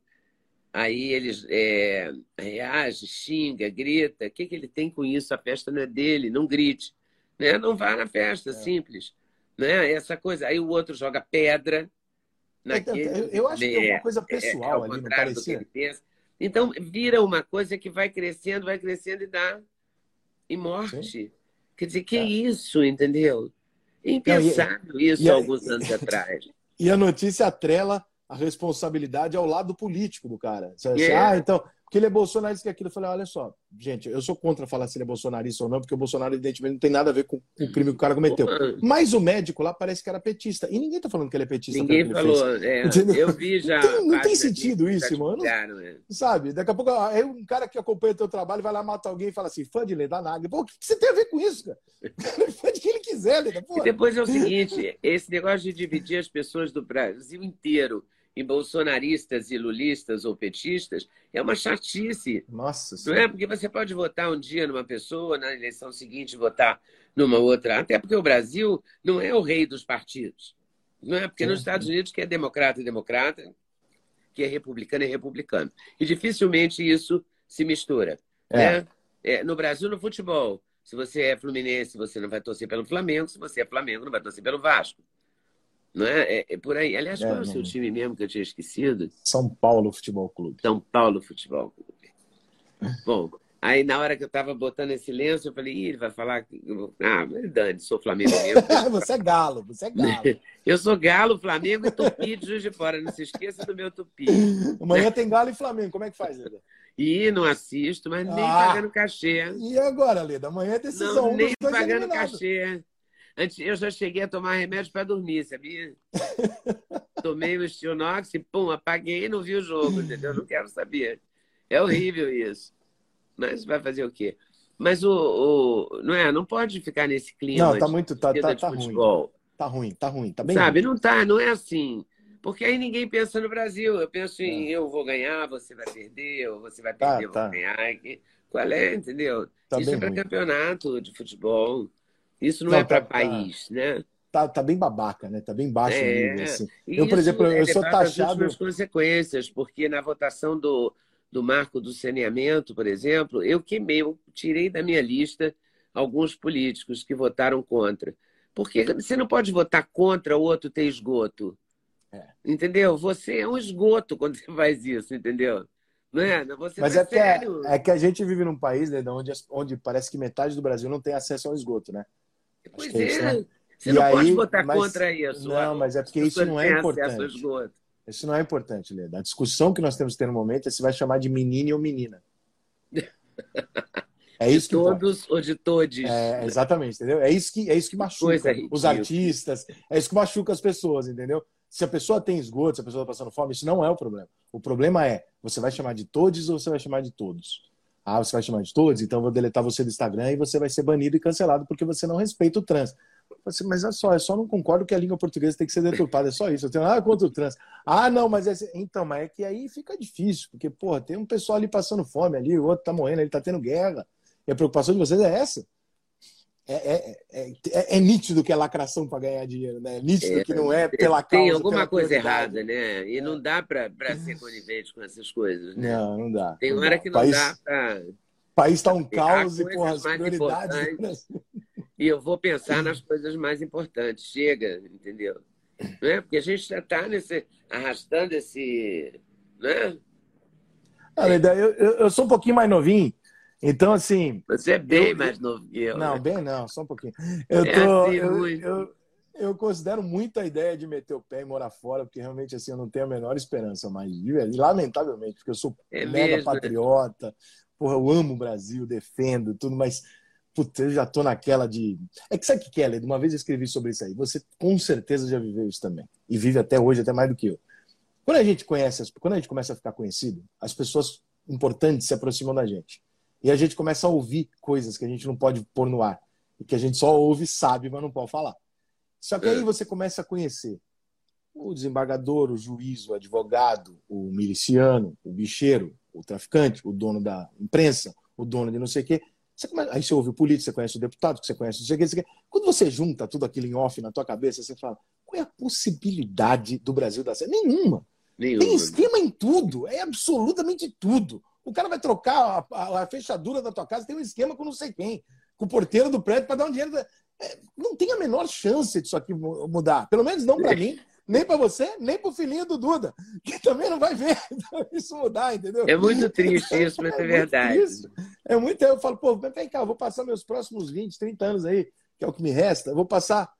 Aí ele é, reage, xinga, grita. O que, que ele tem com isso? A festa não é dele, não grite. Né? Não vá na festa, É. simples. Né? Essa coisa. Aí o outro joga pedra. naquele. Eu, eu acho que é uma coisa pessoal é, é ali, não parecia? Então, vira uma coisa que vai crescendo, vai crescendo e dá em morte. Sim. Quer dizer, que é. isso, entendeu? Impensável e, isso e, alguns e, anos atrás. E a notícia atrela a responsabilidade ao lado político do cara. Yeah. Ah, então, porque ele é bolsonarista que aquilo. Eu falei, olha só, gente, eu sou contra falar se ele é bolsonarista ou não, porque o Bolsonaro, evidentemente, não tem nada a ver com, o crime que o cara cometeu. Mas o médico lá parece que era petista. E ninguém tá falando que ele é petista. Ninguém falou. É, eu vi já. Não tem, não tem sentido isso, mano. Né? Sabe? Daqui a pouco, aí um cara que acompanha o teu trabalho vai lá matar alguém e fala assim, fã de Leda Nagli. Pô, o que você tem a ver com isso, cara? fã de quem ele quiser, Leda. E depois é o seguinte, esse negócio de dividir as pessoas do Brasil inteiro em bolsonaristas e lulistas ou petistas é uma chatice. Nossa Não é? Porque você pode votar um dia numa pessoa, na eleição seguinte votar numa outra. Até porque o Brasil não é o rei dos partidos. Não é? Porque nos Estados Unidos, que é democrata é democrata, que é republicano é republicano. E dificilmente isso se mistura. É. Né? É, no Brasil, no futebol, se você é fluminense, você não vai torcer pelo Flamengo. Se você é Flamengo, não vai torcer pelo Vasco. Não é? é, é por aí. Aliás, qual é, o seu time mesmo que eu tinha esquecido? São Paulo Futebol Clube. São Paulo Futebol Clube. Bom, aí na hora que eu estava botando esse lenço, eu falei, Ih, ele vai falar. Ah, mas Dani, sou Flamengo mesmo. você é galo, você é galo. eu sou galo, Flamengo e Tupi de Juiz de Fora. Não se esqueça do meu Tupi. Amanhã tem galo e Flamengo. Como é que faz, Leda? Ih, não assisto, mas nem ah, pagando cachê. E agora, Leda? Amanhã é decisão. Não, nem pagando cachê. Antes, eu já cheguei a tomar remédio para dormir, sabia? Tomei o Stionox e pum, apaguei e não vi o jogo, entendeu? Não quero saber. É horrível isso. Mas vai fazer o quê? Mas o, o não é, não pode ficar nesse clima. Não, tá muito, tá, tá, tá ruim. Tá ruim, tá ruim, tá bem. Sabe, ruim. não tá, não é assim. Porque aí ninguém pensa no Brasil. Eu penso em é. eu vou ganhar, você vai perder, ou você vai tá, perder, tá, eu vou ganhar. Qual é, entendeu? Tá Isso é para campeonato de futebol. Isso não, não é para tá, país, tá, né? Tá, tá bem babaca, né? Tá bem baixo é, nível, assim. Eu, por exemplo, eu sou taxado... As consequências, porque na votação do, do marco do saneamento, por exemplo, eu queimei, eu tirei da minha lista alguns políticos que votaram contra. Porque você não pode votar contra o outro ter esgoto. É. Entendeu? Você é um esgoto quando você faz isso, entendeu? Não é? Você Mas é, que é, é, que a gente vive num país né, onde, onde parece que metade do Brasil não tem acesso ao esgoto, né? Pois é. Né? Você e não aí, pode votar mas, contra isso. Não, mas é porque isso não é importante. Isso não é importante, Leda. A discussão que nós temos que ter no momento é se vai chamar de menino ou menina. É isso de todos importa. ou de todos. É, exatamente, entendeu? É isso que, é isso que machuca os artistas, é isso que machuca as pessoas, entendeu? Se a pessoa tem esgoto, se a pessoa está passando fome, isso não é o problema. O problema é, você vai chamar de todos ou você vai chamar de todos? Ah, você vai chamar de todos, então vou deletar você do Instagram e você vai ser banido e cancelado porque você não respeita o trans. Mas é só, eu só não concordo que a língua portuguesa tem que ser deturpada, é só isso. Eu tenho nada contra o trans. Ah, não, mas é... Então, mas é que aí fica difícil, porque, porra, tem um pessoal ali passando fome ali, o outro tá morrendo, ele tá tendo guerra. E a preocupação de vocês é essa. É, é, é, é, é nítido que é lacração para ganhar dinheiro, né? É nítido que não é pela causa. Tem alguma coisa errada, né? E não dá para ser conivente com essas coisas. Né? Não, não dá. Tem não hora dá. que não país, dá para. O país está um caos e, porra, as prioridades. E eu vou pensar nas coisas mais importantes. Chega, entendeu? Não é? Porque a gente já está arrastando esse. Né? Eu, eu, eu sou um pouquinho mais novinho. Então, assim. Você é bem eu, mais novo que eu. Não, né? bem não, só um pouquinho. Eu, é tô, assim, eu, eu, eu, considero muito a ideia de meter o pé e morar fora, porque realmente assim, eu não tenho a menor esperança mais. Lamentavelmente, porque eu sou é mega mesmo, né? patriota, porra, eu amo o Brasil, defendo tudo, mas. Putz, eu já tô naquela de. É que sabe o que, Kelly? Uma vez eu escrevi sobre isso aí. Você com certeza já viveu isso também. E vive até hoje, até mais do que eu. Quando a gente conhece, quando a gente começa a ficar conhecido, as pessoas importantes se aproximam da gente. E a gente começa a ouvir coisas que a gente não pode pôr no ar. E que a gente só ouve, sabe, mas não pode falar. Só que aí é. você começa a conhecer o desembargador, o juiz, o advogado, o miliciano, o bicheiro, o traficante, o dono da imprensa, o dono de não sei o quê. Você começa... Aí você ouve o político, você conhece o deputado, você conhece não sei o quê, Quando você junta tudo aquilo em off na tua cabeça, você fala, qual é a possibilidade do Brasil dar certo? Nenhuma. Nenhuma. Tem esquema em tudo, é absolutamente tudo. O cara vai trocar a, a, a, fechadura da tua casa, tem um esquema com não sei quem, com o porteiro do prédio para dar um dinheiro. É, não tem a menor chance disso aqui mudar. Pelo menos não para mim, Nem para você, nem para o filhinho do Duda, que também não vai ver isso mudar, entendeu? É muito triste isso, mas é, é verdade. É muito. Eu falo, pô, vem cá, eu vou passar meus próximos 20, 30 anos aí, que é o que me resta. Eu vou passar.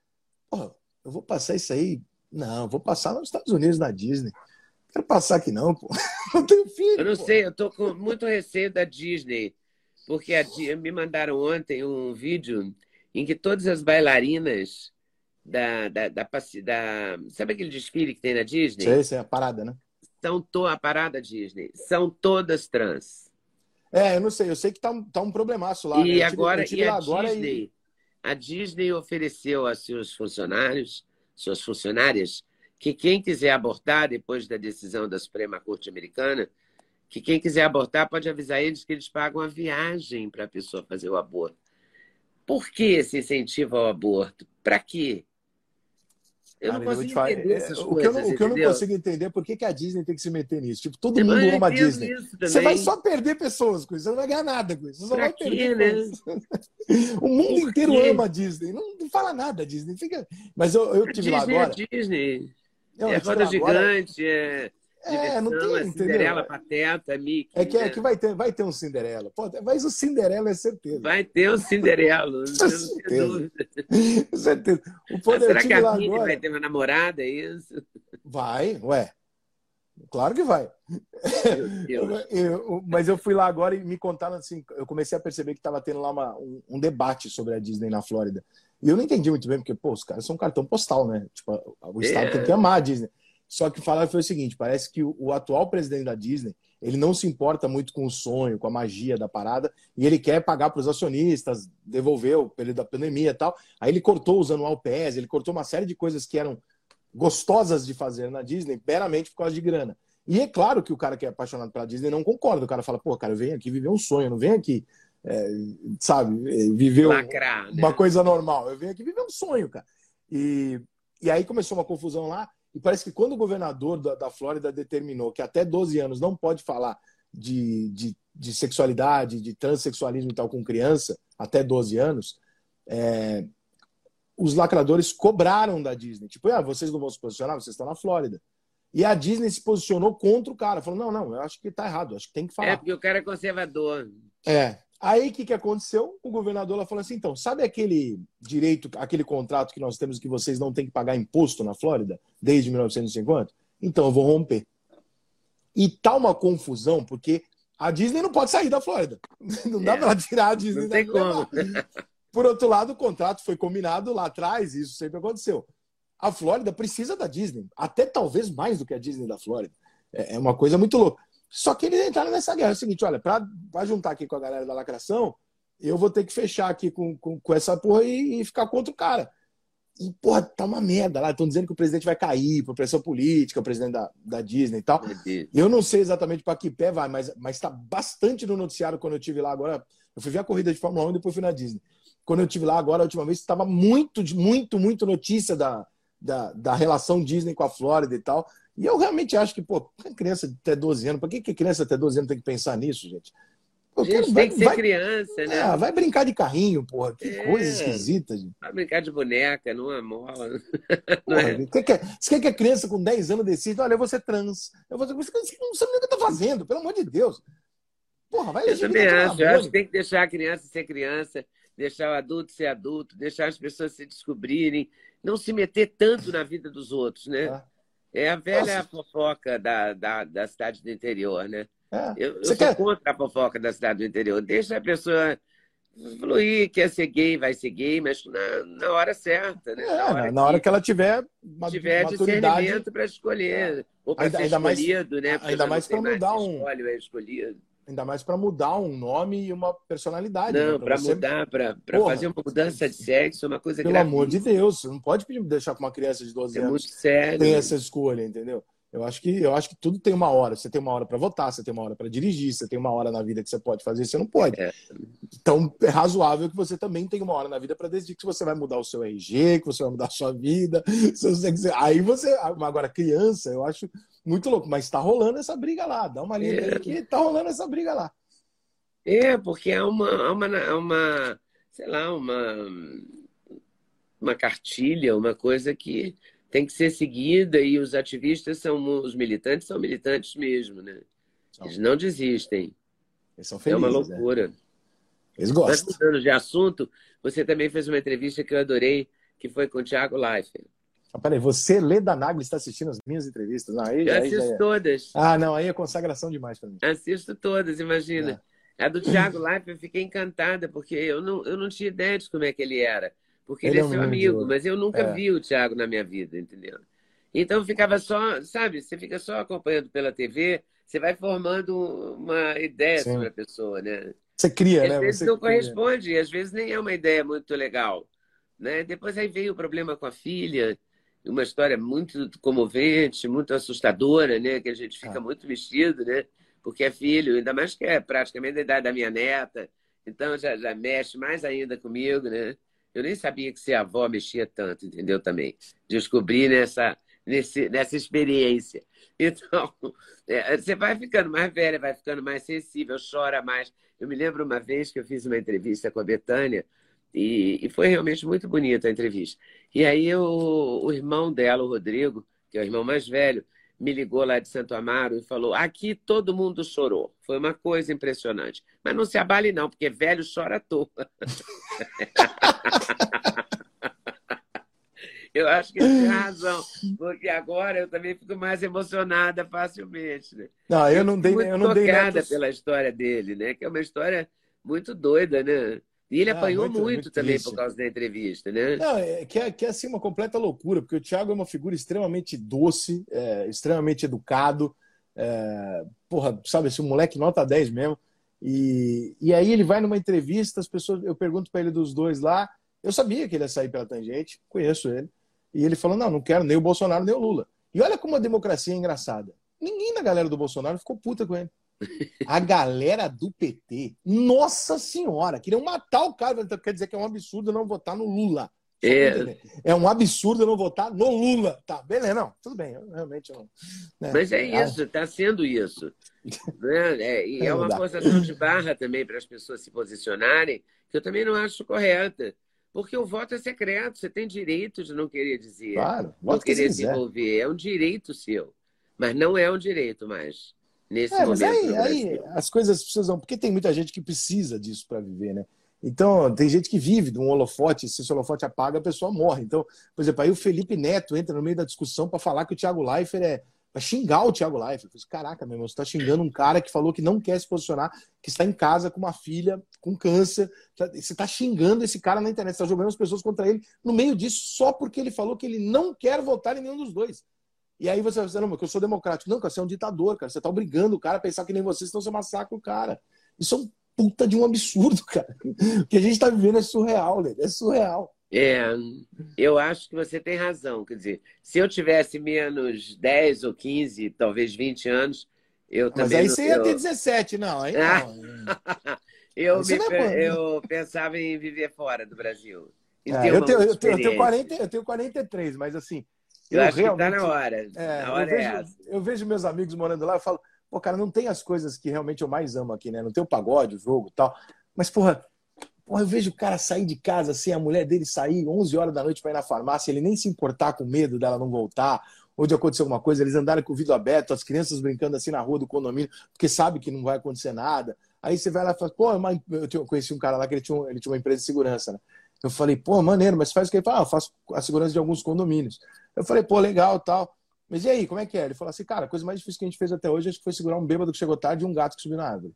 Pô, eu vou passar isso aí. Não, eu vou passar nos Estados Unidos, na Disney. Quero passar aqui, não, pô. Não tenho filho. Eu não pô. sei, eu tô com muito receio da Disney, porque a, me mandaram ontem um vídeo em que todas as bailarinas da, da, da, da, Sabe aquele desfile que tem na Disney? Sei, sei, a parada, né? São to, a parada Disney. São todas trans. É, eu não sei, eu sei que tá, tá um problemaço lá. E né? agora, tive, e a agora Disney, e... a Disney ofereceu a seus funcionários, suas funcionárias, que quem quiser abortar depois da decisão da Suprema Corte Americana, que quem quiser abortar pode avisar eles que eles pagam a viagem para a pessoa fazer o aborto. Por que esse incentivo ao aborto? Para quê? Eu não consigo entender essas o coisas. Que eu, o que eu não consigo entender é por que, que a Disney tem que se meter nisso. Tipo, todo mundo ama a Disney. Você vai só perder pessoas com isso, você não vai ganhar nada com isso. Você só pra vai quê, perder. Né? o mundo inteiro ama a Disney. Não, não fala nada a Disney. Fica... Mas eu, eu tive lá agora. É Disney. Não, é roda gigante, é é, não tem, é Cinderela, Pateta, Mickey. É que, é né? é que vai, ter, vai ter um Cinderela. Pô, mas o Cinderela é certeza. Vai ter um Cinderela, dúvida. certeza. O poder será que a Minnie vai ter uma namorada, é isso? Vai, ué. Claro que vai. Eu, eu, mas eu fui lá agora e me contaram assim, eu comecei a perceber que estava tendo lá uma, um, um, debate sobre a Disney na Flórida. E eu não entendi muito bem, porque, pô, os caras são um cartão postal, né? Tipo, o Estado é. tem que amar a Disney. Só que falaram foi o seguinte: parece que o, o, atual presidente da Disney ele não se importa muito com o sonho, com a magia da parada, e ele quer pagar para os acionistas, devolver o período da pandemia e tal. Aí ele cortou os anual PES, ele cortou uma série de coisas que eram gostosas de fazer na Disney, meramente por causa de grana. E é claro que o cara que é apaixonado pela Disney não concorda. O cara fala, pô, cara, eu venho aqui viver um sonho, eu não venho aqui, é, sabe, é, viver Lacrar, uma né? coisa normal. Eu venho aqui viver um sonho, cara. E, e aí começou uma confusão lá. E parece que quando o governador da, da Flórida determinou que até 12 anos não pode falar de, de, de, sexualidade, de transexualismo e tal com criança, até 12 anos, é, os lacradores cobraram da Disney. Tipo, ah, vocês não vão se posicionar, vocês estão na Flórida. E a Disney se posicionou contra o cara. Falou, não, não, eu acho que tá errado, acho que tem que falar. É, porque o cara é conservador. É. Aí o que, que aconteceu? O governador lá falou assim: então, sabe aquele direito, aquele contrato que nós temos que vocês não têm que pagar imposto na Flórida desde 1950? Então eu vou romper. E tá uma confusão, porque a Disney não pode sair da Flórida. Não dá é, para tirar a Disney não tem como. Por outro lado, o contrato foi combinado lá atrás, e isso sempre aconteceu. A Flórida precisa da Disney, até talvez mais do que a Disney da Flórida. É, é uma coisa muito louca. Só que eles entraram nessa guerra. É o seguinte, olha, para juntar aqui com a galera da lacração, eu vou ter que fechar aqui com, com, com essa porra e, e, ficar contra o cara. E, porra, tá uma merda lá. Estão dizendo que o presidente vai cair por pressão política, o presidente da, da Disney e tal. Eu não sei exatamente para que pé vai, mas, mas tá bastante no noticiário quando eu tive lá agora. Eu fui ver a corrida de Fórmula 1 e depois fui na Disney. Quando eu tive lá agora, a última vez, estava muito, muito, muito notícia da, da, da relação Disney com a Flórida e tal. E eu realmente acho que, pô, criança de até 12 anos, por que, que criança até 12 anos tem que pensar nisso, gente? Pô, gente, vai, tem que ser vai, criança, né? Ah, vai brincar de carrinho, porra. Que é, coisa esquisita, gente. Vai brincar de boneca, não é mola. Porra, é? Quer que, você quer que a criança com 10 anos decida, olha, eu vou ser trans. Eu vou ser... Você não sabe nem o que tá fazendo, pelo amor de Deus. Porra, vai Eu também acho. Eu acho que tem que deixar a criança ser criança, deixar o adulto ser adulto, deixar as pessoas se descobrirem, não se meter tanto na vida dos outros, né? Ah. É a velha Nossa. fofoca da, da, da cidade do interior, né? É. Eu, eu sou quer... contra a fofoca da cidade do interior. Deixa a pessoa fluir, quer ser gay, vai ser gay, mas na, na hora certa, né? É, na, hora na hora que, que ela tiver tiver maturidade... discernimento para escolher. É. Ou para ser ainda escolhido, mais, né? Porque ainda mais para mudar um... Escolhe, é escolhido. Ainda mais para mudar um nome e uma personalidade. Não, né? para você... mudar, para fazer uma mudança de sexo, é uma coisa Pelo amor de Deus, você não pode deixar com uma criança de 12 é anos muito sério. tem essa escolha, entendeu? Eu acho que eu acho que tudo tem uma hora. Você tem uma hora para votar, você tem uma hora para dirigir, você tem uma hora na vida que você pode fazer, você não pode. É. Então é razoável que você também tenha uma hora na vida para decidir que você vai mudar o seu RG, que você vai mudar a sua vida. Se você quiser. Aí você agora criança, eu acho muito louco, mas está rolando essa briga lá. Dá uma linha é. aí que tá rolando essa briga lá. É, porque é uma, uma, uma sei lá, uma, uma cartilha, uma coisa que tem que ser seguida e os ativistas são os militantes são militantes mesmo, né? Eles não desistem. Eles são felizes, é uma loucura. Né? Eles gostam. Mas mudando de assunto, você também fez uma entrevista que eu adorei, que foi com o Thiago Leifert. Ah, peraí, você, Leda Nagli, está assistindo as minhas entrevistas? Não, aí, eu aí assisto é... todas. Ah, não, aí é consagração demais para mim. Assisto todas, imagina. É. A do Thiago Leifert, eu fiquei encantada, porque eu não, eu não tinha ideia de como é que ele era. Porque ele, ele é, é seu amigo, mas eu nunca é. vi o Thiago na minha vida, entendeu? Então ficava só, sabe, você fica só acompanhando pela TV, você vai formando uma ideia Sim. sobre a pessoa, né? Você cria, às né? Às vezes você não cria. corresponde, às vezes nem é uma ideia muito legal. Né? Depois aí veio o problema com a filha, uma história muito comovente, muito assustadora, né? Que a gente fica ah. muito vestido, né? Porque é filho, ainda mais que é praticamente da idade da minha neta, então já, já mexe mais ainda comigo, né? Eu nem sabia que ser avó mexia tanto, entendeu? Também descobri nessa nesse, nessa experiência. Então, é, você vai ficando mais velha, vai ficando mais sensível, chora mais. Eu me lembro uma vez que eu fiz uma entrevista com a Betânia e, e foi realmente muito bonita a entrevista. E aí o, o irmão dela, o Rodrigo, que é o irmão mais velho, me ligou lá de Santo Amaro e falou: aqui todo mundo chorou. Foi uma coisa impressionante. Mas não se abale, não, porque velho chora à toa. Eu acho que ele tem razão, porque agora eu também fico mais emocionada facilmente. Né? Não, eu não dei, muito eu não dei tocada pela história dele, né? Que é uma história muito doida, né? E ele ah, apanhou muito, muito, muito também por causa da entrevista, né? Não, é, que, é, que é assim uma completa loucura, porque o Thiago é uma figura extremamente doce, é, extremamente educado, é, porra, sabe, esse moleque nota 10 mesmo. E, e aí ele vai numa entrevista, as pessoas, eu pergunto para ele dos dois lá, eu sabia que ele ia sair pela tangente, conheço ele. E ele falou: não, não quero nem o Bolsonaro nem o Lula. E olha como a democracia é engraçada. Ninguém na galera do Bolsonaro ficou puta com ele. A galera do PT, nossa senhora, queriam matar o cara. Então, quer dizer que é um absurdo não votar no Lula. É... é um absurdo não votar no Lula. Tá, beleza, não, tudo bem, eu realmente não. Né? Mas é isso, está sendo isso. né? é, e é, é uma forçação de barra também para as pessoas se posicionarem, que eu também não acho correta. Porque o voto é secreto, você tem direito de não querer dizer, claro, não querer se envolver. É um direito seu. Mas não é um direito mais. Nesse é, momento. Mas aí, aí as coisas precisam. Porque tem muita gente que precisa disso para viver, né? Então, tem gente que vive de um holofote, se esse holofote apaga, a pessoa morre. Então, por exemplo, aí o Felipe Neto entra no meio da discussão para falar que o Thiago Leifert é Vai xingar o Thiago Leifert. Eu falei, Caraca, meu irmão, você está xingando um cara que falou que não quer se posicionar, que está em casa com uma filha com câncer. Tá, você está xingando esse cara na internet, você está jogando as pessoas contra ele no meio disso só porque ele falou que ele não quer votar em nenhum dos dois. E aí você vai dizer, não, mas eu sou democrático. Não, cara, você é um ditador, cara. Você está obrigando o cara a pensar que nem você, senão você massacra o cara. Isso é um puta de um absurdo, cara. O que a gente está vivendo é surreal, né? É surreal. É, eu acho que você tem razão. Quer dizer, se eu tivesse menos 10 ou 15, talvez 20 anos, eu também. Mas aí não, você ia eu... ter 17, não. Aí não. eu, me, é eu pensava em viver fora do Brasil. É, eu, tenho, eu, tenho, eu, tenho 40, eu tenho 43, mas assim. Eu, eu acho realmente, que tá na hora. É, na hora eu, é vejo, eu vejo meus amigos morando lá, eu falo, pô, cara, não tem as coisas que realmente eu mais amo aqui, né? Não tem o pagode, o jogo e tal. Mas, porra, Porra, eu vejo o cara sair de casa assim, a mulher dele sair 11 horas da noite para ir na farmácia, ele nem se importar com medo dela não voltar, ou de acontecer alguma coisa, eles andarem com o vidro aberto, as crianças brincando assim na rua do condomínio, porque sabe que não vai acontecer nada. Aí você vai lá e fala, pô, eu conheci um cara lá que ele tinha, ele tinha uma empresa de segurança, né? Eu falei, pô, maneiro, mas faz o que? Ele falou, ah, eu faço a segurança de alguns condomínios. Eu falei, pô, legal tal. Mas e aí, como é que é? Ele falou assim, cara, a coisa mais difícil que a gente fez até hoje acho que foi segurar um bêbado que chegou tarde e um gato que subiu na árvore.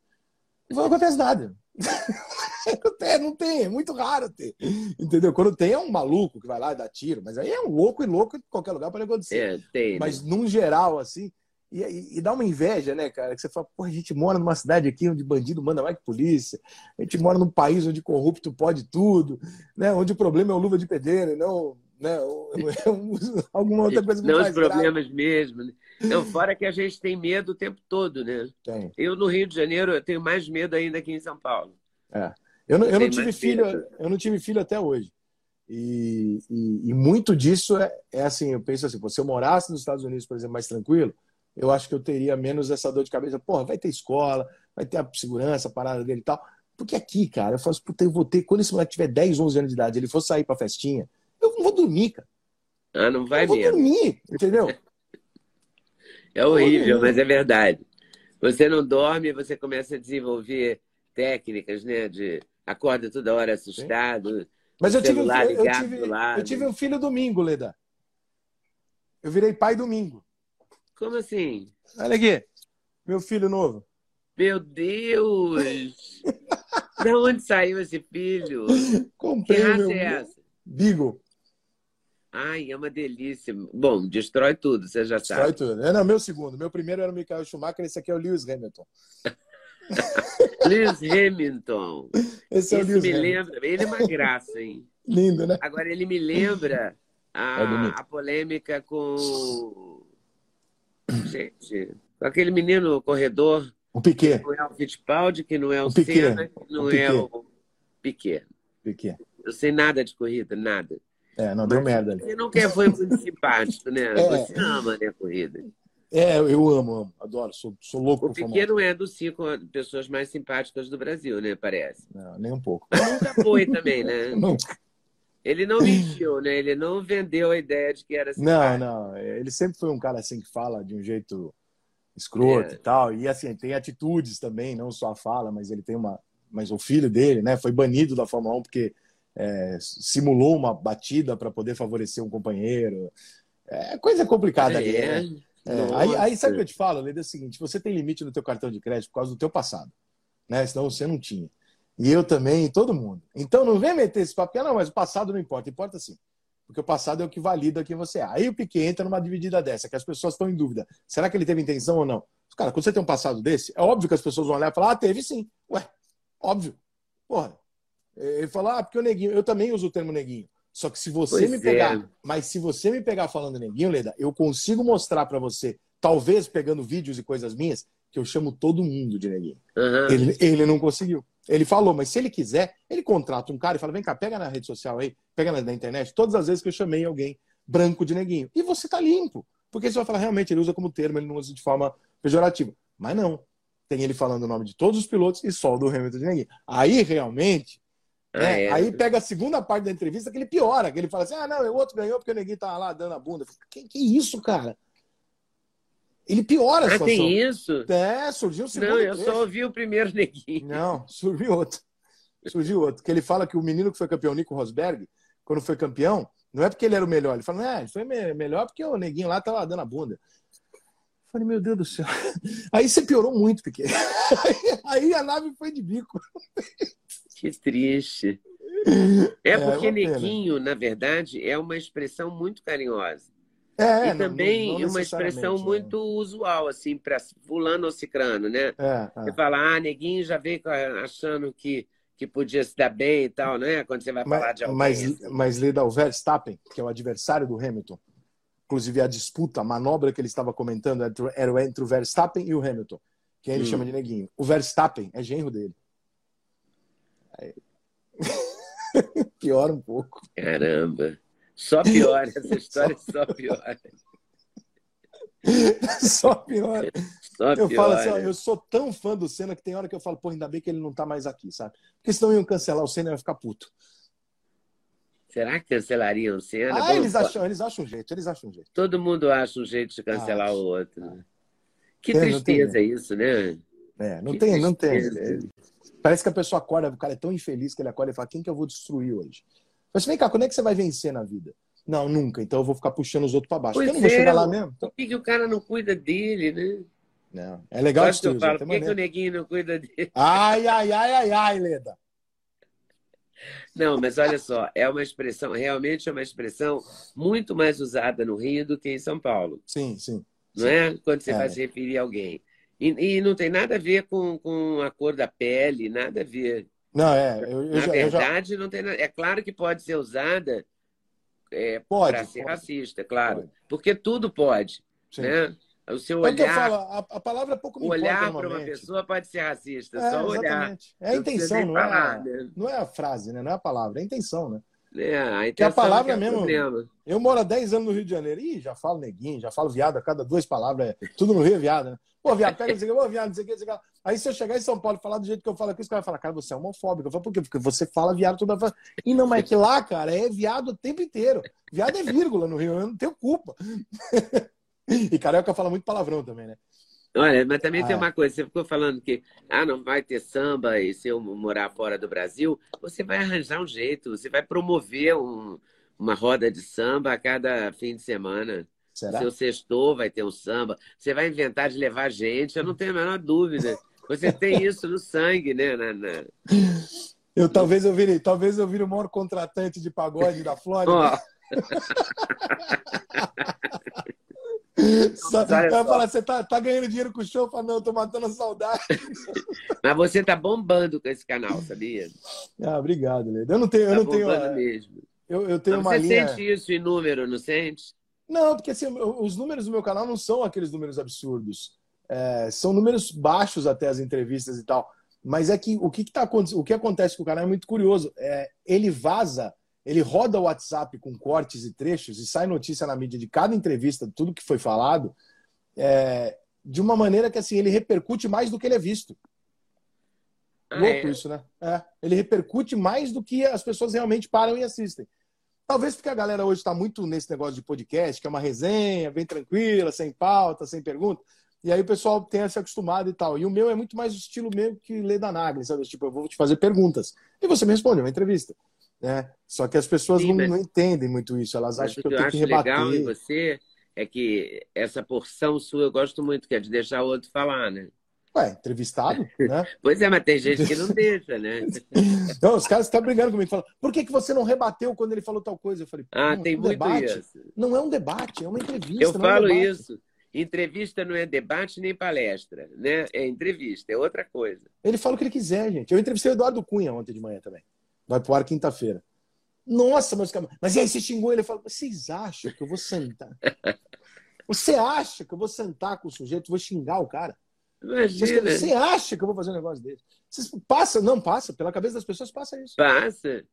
E não acontece nada. é, não tem, é muito raro ter. Entendeu? Quando tem, é um maluco que vai lá e dá tiro, mas aí é um louco e louco em qualquer lugar pode acontecer. É, tem, né? mas num geral, assim, e, e, e, dá uma inveja, né, cara? Que você fala, pô, a gente mora numa cidade aqui onde bandido manda mais que polícia, a gente mora num país onde corrupto pode tudo, né? Onde o problema é o luva de pedreiro, não né? alguma outra coisa que Não os problemas grave. mesmo. Né? Não, fora que a gente tem medo o tempo todo, né? Tem. Eu no Rio de Janeiro eu tenho mais medo ainda que em São Paulo. É. Eu não, eu não tive filho, eu não tive filho até hoje. E, e, e, muito disso é, é assim, eu penso assim, se eu morasse nos Estados Unidos, por exemplo, mais tranquilo, eu acho que eu teria menos essa dor de cabeça. Porra, vai ter escola, vai ter a segurança, a parada dele e tal. Porque aqui, cara, eu faço, puta, eu vou ter, quando esse moleque tiver 10, 11 anos de idade, ele for sair pra festinha, eu não vou dormir, cara. Ah, não vai eu vou mesmo. dormir, entendeu? É horrível, mas é verdade. Você não dorme, você começa a desenvolver técnicas, né? De acorda toda hora assustado. Mas eu tive, um, eu, eu tive, eu tive um filho domingo, Leda. Eu virei pai domingo. Como assim? Olha aqui, meu filho novo. Meu Deus! De onde saiu esse filho? Que Comprei o raça meu é essa? Beagle. Ai, é uma delícia. Bom, destrói tudo, você já Destrói sabe. tudo. É, não, meu segundo. Meu primeiro era o Michael Schumacher, esse aqui é o Lewis Hamilton. Lewis Hamilton. Esse é o Lewis me Hamilton. lembra. Ele é uma graça, hein? Lindo, né? Agora, ele me lembra É a, bonito. a polêmica com. Gente, com aquele menino corredor, O Piquet. que não é o Fittipaldi, que não é o, O. Senna, que não O é o Piquet. Piquet. Eu sei nada de corrida, nada. É, não, deu merda ali. Você não quer, foi muito simpático, né? É. Você ama, né, corrida. É, eu amo, amo. Adoro. Sou, sou louco O Piquet Fórmula não é dos cinco pessoas mais simpáticas do Brasil, né? Parece. 1. Não, nem um pouco. Mas nunca foi também, né? Não, Ele não mentiu, né? Ele não vendeu a ideia de que era não, simpático. não. Ele sempre foi um cara assim que fala de um jeito escroto É. e tal. E assim, tem atitudes também, não só a fala, mas ele tem uma. Mas o filho dele, né, foi banido da Fórmula 1 porque é, simulou uma batida para poder favorecer um companheiro. É coisa complicada ali, É. né? É, aí, aí sabe o que eu te falo, Leda? É o seguinte: você tem limite no teu cartão de crédito por causa do teu passado, né? Senão você não tinha. E eu também, e todo mundo. Então não vem meter esse papo, porque, ah, não, mas o passado não importa, importa sim. Porque o passado é o que valida quem você é. Aí o Piquet entra numa dividida dessa, que as pessoas estão em dúvida. Será que ele teve intenção ou não? Cara, quando você tem um passado desse, é óbvio que as pessoas vão olhar e falar, ah, teve sim. Ué, óbvio. Porra. Ele fala, ah, porque o neguinho, eu também uso o termo neguinho. Só que se você Pois me é. pegar, mas se você me pegar falando neguinho, Leda, eu consigo mostrar pra você, talvez pegando vídeos e coisas minhas, que eu chamo todo mundo de neguinho. Aham. Ele, ele não conseguiu. Ele falou, mas se ele quiser, ele contrata um cara e fala: vem cá, pega na rede social aí, pega na, na internet, todas as vezes que eu chamei alguém branco de neguinho. E você tá limpo. Porque você vai falar, realmente, ele usa como termo, ele não usa de forma pejorativa. Mas não. Tem ele falando o nome de todos os pilotos e só o do Hamilton de neguinho. Aí, realmente, Ah, né, é. aí pega a segunda parte da entrevista que ele piora, que ele fala assim: ah, não, o outro ganhou porque o neguinho tava lá dando a bunda. Que, que isso, cara? Ele piora a Ah, situação. tem isso? É, surgiu o segundo Não, eu trecho. só ouvi o primeiro neguinho. Não, surgiu outro. Surgiu outro. Que ele fala que o menino que foi campeão, Nico Rosberg, quando foi campeão, não é porque ele era o melhor. Ele fala, é, ele foi me- melhor porque o neguinho lá tava dando a bunda. Eu falei, meu Deus do céu. Aí você piorou muito, Piquet. Aí a nave foi de bico. Que triste. É É, porque uma pena. neguinho, na verdade, é uma expressão muito carinhosa. É, e também não- não uma expressão necessariamente, muito usual, assim, para fulano ou cicrano, né? É, é. Você fala, ah, neguinho já veio achando que, que podia se dar bem e tal, né? Quando você vai falar de Mas, alguém. mas, assim. mas Leda, o Verstappen, que é o adversário do Hamilton, inclusive a disputa, a manobra que ele estava comentando era entre- era entre o Verstappen e o Hamilton, que ele Hum. chama de neguinho. O Verstappen é genro dele. Piora um pouco. Caramba. Só piora, essa história só piora. Só piora. Só Eu falo assim, ó, eu sou tão fã do Senna que tem hora que eu falo, pô, ainda bem que ele não tá mais aqui, sabe? Porque senão iam cancelar o Senna e ia ficar puto. Será que cancelariam o Senna? Ah, Bom, eles acham, eles acham um jeito, eles acham um jeito. Todo mundo acha um jeito de cancelar Acho. o outro. né? Que Tem, não tem tristeza isso, né? É, não Que tem, não tem. Parece que a pessoa acorda, o cara é tão infeliz que ele acorda e fala: quem que eu vou destruir hoje? Mas vem cá, quando é que você vai vencer na vida? Não, nunca. Então eu vou ficar puxando os outros para baixo. Pois eu não vou é, chegar lá mesmo. Então, Por que, que o cara não cuida dele, né? não. É legal outros, por que, que o neguinho não cuida dele? Ai, ai, ai, ai, ai, Leda. Não, mas olha só, é uma expressão, realmente é uma expressão muito mais usada no Rio do que em São Paulo, Sim, sim. não é? Quando você É. vai se referir a alguém. E, e não tem nada a ver com, com a cor da pele, nada a ver. Não, é. Eu, eu Na já, eu já- verdade, não tem nada. É claro que pode ser usada é, para ser pode. racista, claro. Pode. Porque tudo pode, sim. né? O seu olhar, falo, a, a palavra pouco me olhar para uma pessoa pode ser racista, É, só olhar. exatamente. É a Não intenção, nem não é, falar, né? não é a frase, né? Não é a palavra, é a intenção, né? É, a que a palavra é mesmo. Problema. Eu moro há 10 anos no Rio de Janeiro. Ih, já falo neguinho, já falo viado a cada duas palavras. É, tudo no Rio é viado, né? Pô, viado, pega isso aqui, ô, viado, isso aqui. Aí se eu chegar em São Paulo e falar do jeito que eu falo aqui, os caras falar, cara, você é homofóbico. Eu falo, por quê? Porque você fala viado toda vez. E não, mas é que lá, cara, é viado o tempo inteiro. Viado é vírgula no Rio, eu não tenho culpa. e carioca fala muito palavrão também, né? Olha, mas também ah. tem uma coisa, você ficou falando que ah, não vai ter samba e se eu morar fora do Brasil, você vai arranjar um jeito, você vai promover um, uma roda de samba a cada fim de semana. Será? Seu sextou vai ter um samba. Você vai inventar de levar gente, eu não tenho a menor dúvida. Você tem isso no sangue, né? Na, na... Eu talvez eu vire, talvez eu vire o maior contratante de pagode da Flórida. Oh. Só, vai falar, você tá, tá ganhando dinheiro com o show? Fala, não, eu tô matando a saudade. Mas você tá bombando com esse canal, sabia? Ah, obrigado, Leda. Eu não tenho. Tá eu não tenho é, mesmo. Eu, eu tenho Mas uma você linha... sente isso em número, não sente? Não, porque assim, os números do meu canal não são aqueles números absurdos. É, são números baixos até as entrevistas e tal. Mas é que o que, que tá, o que acontece com o canal é muito curioso. É, ele vaza ele roda o WhatsApp com cortes e trechos e sai notícia na mídia de cada entrevista, tudo que foi falado, é, de uma maneira que assim ele repercute mais do que ele é visto. Ah, Louco é? isso, né? É, ele repercute mais do que as pessoas realmente param e assistem. Talvez porque a galera hoje está muito nesse negócio de podcast, que é uma resenha, bem tranquila, sem pauta, sem pergunta. E aí o pessoal tenha se acostumado e tal. E o meu é muito mais o estilo mesmo que lê da Nagli, sabe? Tipo, eu vou te fazer perguntas. E você me responde, é uma entrevista. Né? Só que as pessoas Sim, não, não, entendem muito isso, elas acham que eu tenho que rebater. legal em você é que essa porção sua eu gosto muito, que é de deixar o outro falar, né? Ué, entrevistado, né? pois é, mas tem gente que não deixa, né? não, os caras estão brigando comigo, falam, por que, que você não rebateu quando ele falou tal coisa? Eu falei, ah, tem um muito debate isso. Não é um debate, é uma entrevista. Eu falo é isso. Entrevista não é debate nem palestra, né? É entrevista, é outra coisa. Ele fala o que ele quiser, gente. Eu entrevistei o Eduardo Cunha ontem de manhã também. Vai pro ar quinta-feira. Nossa, mas, mas e aí você xingou ele? Fala, vocês acham que eu vou sentar? Você acha que eu vou sentar com o sujeito, vou xingar o cara? Imagina. Você acha que eu vou fazer um negócio desse? Vocês, passa, não passa, pela cabeça das pessoas passa isso. Passa.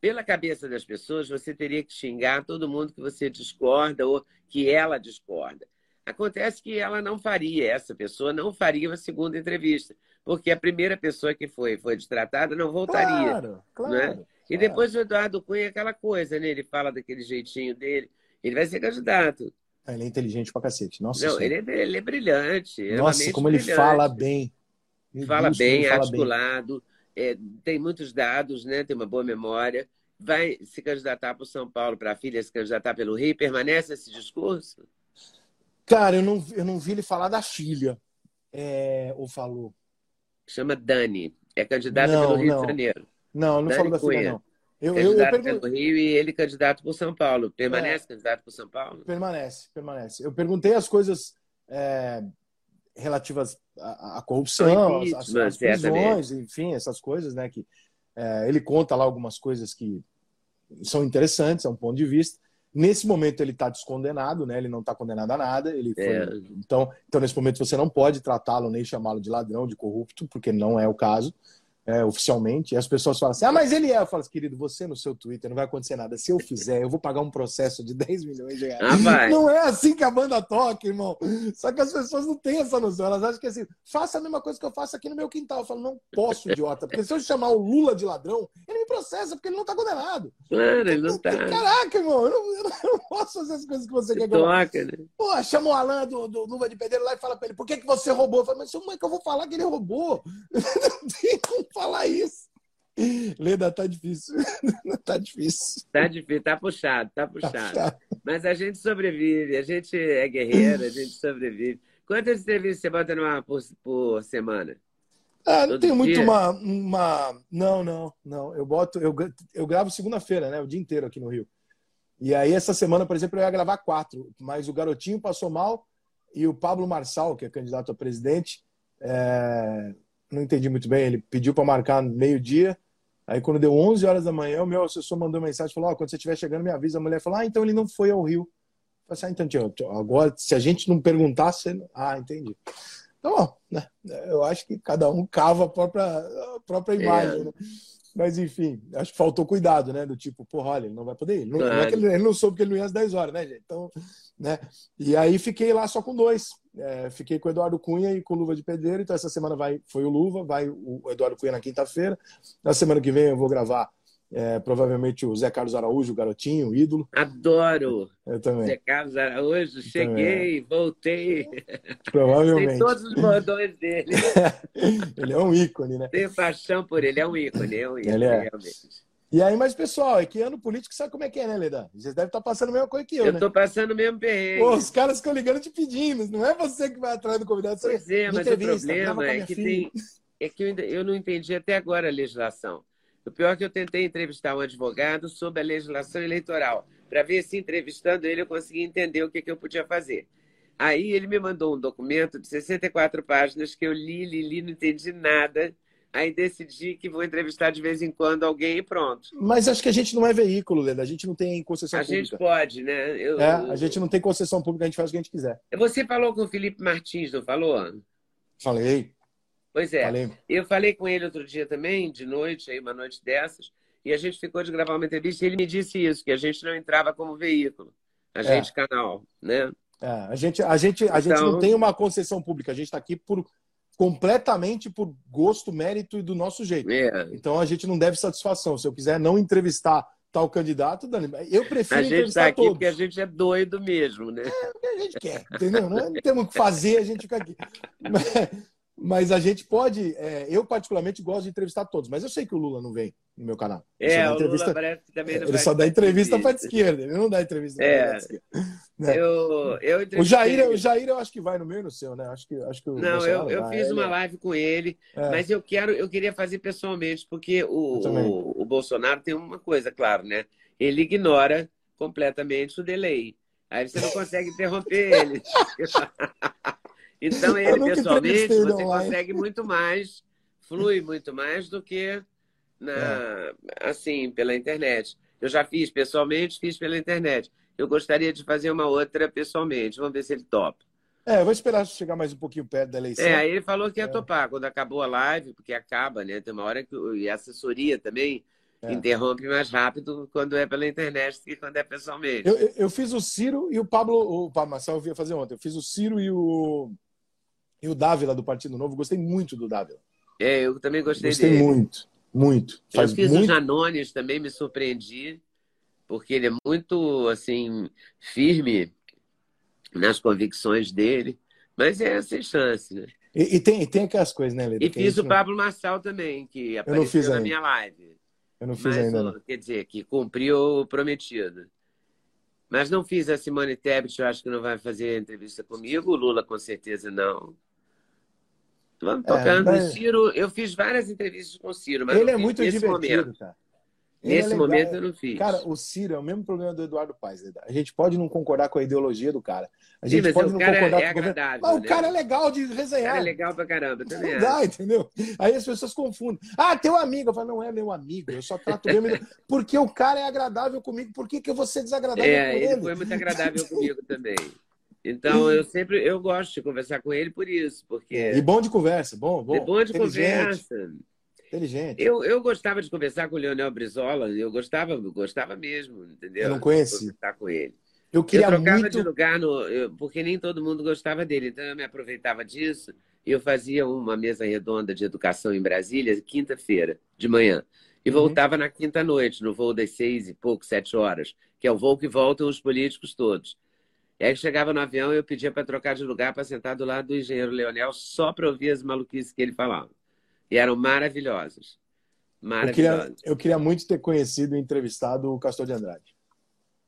Pela cabeça das pessoas, você teria que xingar todo mundo que você discorda ou que ela discorda. Acontece que ela não faria, essa pessoa não faria uma segunda entrevista, porque a primeira pessoa que foi foi destratada não voltaria. Claro, claro. Né? E depois o Eduardo Cunha, aquela coisa, né? Ele fala daquele jeitinho dele. Ele vai ser candidato. Ah, ele é inteligente pra cacete. Nossa Não, ele é, ele é, brilhante. Nossa, como brilhante. ele fala bem. Meu fala Deus, bem, fala articulado. Bem. É, tem muitos dados, né? Tem uma boa memória. Vai se candidatar para o São Paulo, para a filha se candidatar pelo Rio. Permanece esse discurso? Cara, eu não, eu não vi ele falar da filha. É, ou falou? Chama Dani. É candidata não, pelo Rio não. de Janeiro. Não, não Dani falou da Cunha. filha, não. Eu, eu, eu pergun... pelo Rio e ele candidato por São Paulo. Permanece é, candidato por São Paulo? Permanece, permanece. Eu perguntei as coisas é, relativas à, à corrupção, às, às prisões, enfim, essas coisas, né? Que é, ele conta lá algumas coisas que são interessantes, é um ponto de vista. Nesse momento ele está descondenado, né? Ele não está condenado a nada. Ele foi... é. então, então nesse momento você não pode tratá-lo nem chamá-lo de ladrão, de corrupto, porque não é o caso é, oficialmente, e as pessoas falam assim: ah, mas ele é. Eu falo assim, querido, você no seu Twitter não vai acontecer nada. Se eu fizer, eu vou pagar um processo de 10 milhões de reais. Ah, não é assim que a banda toca, irmão. Só que as pessoas não têm essa noção. Elas acham que assim, faça a mesma coisa que eu faço aqui no meu quintal. Eu falo, não posso, idiota. Porque se eu chamar o Lula de ladrão, ele me processa, porque ele não tá condenado. Claro, ele não tá. Caraca, irmão, eu não, eu não posso fazer as coisas que você quer que eu né? Pô, chama o Alan do, do Luva de Pedreiro lá e fala pra ele, por que, que você roubou? Eu falo, mas como é que eu vou falar que ele roubou? não tem como falar isso. Leda, tá difícil. tá difícil. Tá difícil, tá puxado, tá, tá puxado. Tá Mas a gente sobrevive, a gente é guerreiro, a gente sobrevive. Quantas entrevistas você bota numa por, por semana? Ah, não tem muito uma, uma. Não, não, não. Eu boto. Eu, eu gravo segunda-feira, né? O dia inteiro aqui no Rio. E aí, essa semana, por exemplo, eu ia gravar quatro, mas o garotinho passou mal e o Pablo Marçal, que é candidato a presidente, é... não entendi muito bem. Ele pediu para marcar meio-dia Aí quando deu 11 horas da manhã, o meu assessor mandou mensagem, falou, oh, quando você estiver chegando, me avisa. A mulher falou, ah, então ele não foi ao Rio. Eu falei assim, ah, então, agora, se a gente não perguntasse... Ah, entendi. Então, ó, né, eu acho que cada um cava a própria, a própria imagem, é. né? Mas enfim, acho que faltou cuidado, né? Do tipo, porra, olha, ele não vai poder ir. Não, não é que ele, ele, não soube que ele não ia às 10 horas, né, gente? Então, né? E aí fiquei lá só com dois. É, fiquei com o Eduardo Cunha e com o Luva de Pedreiro. Então essa semana vai, foi o Luva, vai o Eduardo Cunha na quinta-feira. Na semana que vem eu vou gravar é, provavelmente o Zé Carlos Araújo, o garotinho, o ídolo. Adoro! Eu também. Zé Carlos Araújo, cheguei, voltei. Provavelmente. Tem todos os bordões dele. ele é um ícone, né? Tenho paixão por ele, é um ícone, é um ícone, ele é. realmente. E aí, mas pessoal, é que ano político sabe como é que é, né, Leda? Vocês devem estar passando a mesma coisa que eu, eu né? Eu tô passando o mesmo perrengue. Pô, os caras ficam ligando te pedindo, não é você que vai atrás do convidado. Pois é, mas o problema é que filha. tem... É que eu, não entendi até agora a legislação. O pior é que eu tentei entrevistar um advogado sobre a legislação eleitoral, para ver se entrevistando ele eu conseguia entender o que, que eu podia fazer. Aí ele me mandou um documento de 64 páginas que eu li, li, li, não entendi nada. Aí decidi que vou entrevistar de vez em quando alguém e pronto. Mas acho que a gente não é veículo, Leda. A gente não tem concessão a pública. A gente pode, né? Eu, é, a gente não tem concessão pública, a gente faz o que a gente quiser. Você falou com o Felipe Martins, não falou? Falei. Pois é. Falei. Eu falei com ele outro dia também, de noite, aí uma noite dessas, e a gente ficou de gravar uma entrevista e ele me disse isso, que a gente não entrava como veículo, a é. gente canal, né? É, a gente, a gente, a então... gente não então tem uma concessão pública, a gente está aqui por completamente por gosto, mérito e do nosso jeito. É. Então a gente não deve satisfação. Se eu quiser não entrevistar tal candidato, Dani, eu prefiro a gente entrevistar tá aqui todos. porque a gente é doido mesmo, né? É o que a gente quer, entendeu? Não temos o que fazer, a gente fica aqui. Mas a gente pode. É, eu, particularmente, gosto de entrevistar todos, mas eu sei que o Lula não vem no meu canal. É, o Lula parece também não Ele só dá entrevista para a esquerda, ele não dá entrevista é, para a esquerda. Né? Eu, eu o, Jair, o Jair, eu acho que vai no meio no seu, né? Acho que, acho que não, eu, eu fiz uma live com ele, é. mas eu quero, eu queria fazer pessoalmente, porque o, o, o Bolsonaro tem uma coisa, claro, né? Ele ignora completamente o delay. Aí você não consegue interromper ele. Então, ele pessoalmente, você consegue muito mais, flui muito mais do que na, é. assim, pela internet. Eu já fiz pessoalmente, fiz pela internet. Eu gostaria de fazer uma outra pessoalmente. Vamos ver se ele topa. É, eu vou esperar chegar mais um pouquinho perto da eleição. É, ele falou que ia é. topar quando acabou a live, porque acaba, né? Tem uma hora que. E a assessoria também é. interrompe mais rápido quando é pela internet do que quando é pessoalmente. Eu, eu, eu, fiz o Ciro e o Pablo. O Pablo Marcel eu ia fazer ontem. Eu fiz o Ciro e o. E o Dávila do Partido Novo, gostei muito do Dávila. É, eu também gostei, gostei dele. Gostei muito, muito. Faz eu fiz muito... o Janones, também me surpreendi, porque ele é muito, assim, firme nas convicções dele, mas é sem chance, né? E, e tem, tem aquelas coisas, né, Leda? E fiz o Pablo Marçal também, que apareceu na minha live. Eu não fiz mas, ainda. Quer dizer, que cumpriu o prometido. Mas não fiz a Simone Tebet, eu acho que não vai fazer entrevista comigo. O Lula, com certeza, não. Vamos tocando. É, mas... O Ciro, eu fiz várias entrevistas com o Ciro, mas ele é muito divertido, momento. cara. Ele nesse é momento eu não fiz. Cara, o Ciro é o mesmo problema do Eduardo Paes. A gente pode não concordar com a ideologia do cara. A gente Sim, pode não concordar é com o governo. Mas né? o cara é legal de resenhar. O cara é legal pra caramba. Também não dá, entendeu? Aí as pessoas confundem. Ah, teu amigo. Eu falo, não é meu amigo. Eu só trato bem. porque o cara é agradável comigo. Por que, que eu vou ser desagradável é, com ele? Ele foi muito agradável comigo também. Então, eu sempre eu gosto de conversar com ele por isso, porque... E bom de conversa, bom, bom. E bom de conversa. Inteligente. Eu, eu gostava de conversar com o Leonel Brizola, eu gostava, eu gostava mesmo, entendeu? Eu não conheci. Conversar com ele. Eu queria eu trocava muito... de lugar, no, eu, porque nem todo mundo gostava dele, então eu me aproveitava disso e eu fazia uma mesa redonda de educação em Brasília, quinta-feira, de manhã. E uhum. voltava na quinta-noite, no voo das seis e pouco, sete horas, que é o voo que voltam os políticos todos. E aí chegava no avião e eu pedia para trocar de lugar para sentar do lado do engenheiro Leonel só para ouvir as maluquices que ele falava. E eram maravilhosas. Maravilhosas. Eu queria, eu queria muito ter conhecido e entrevistado o Castor de Andrade.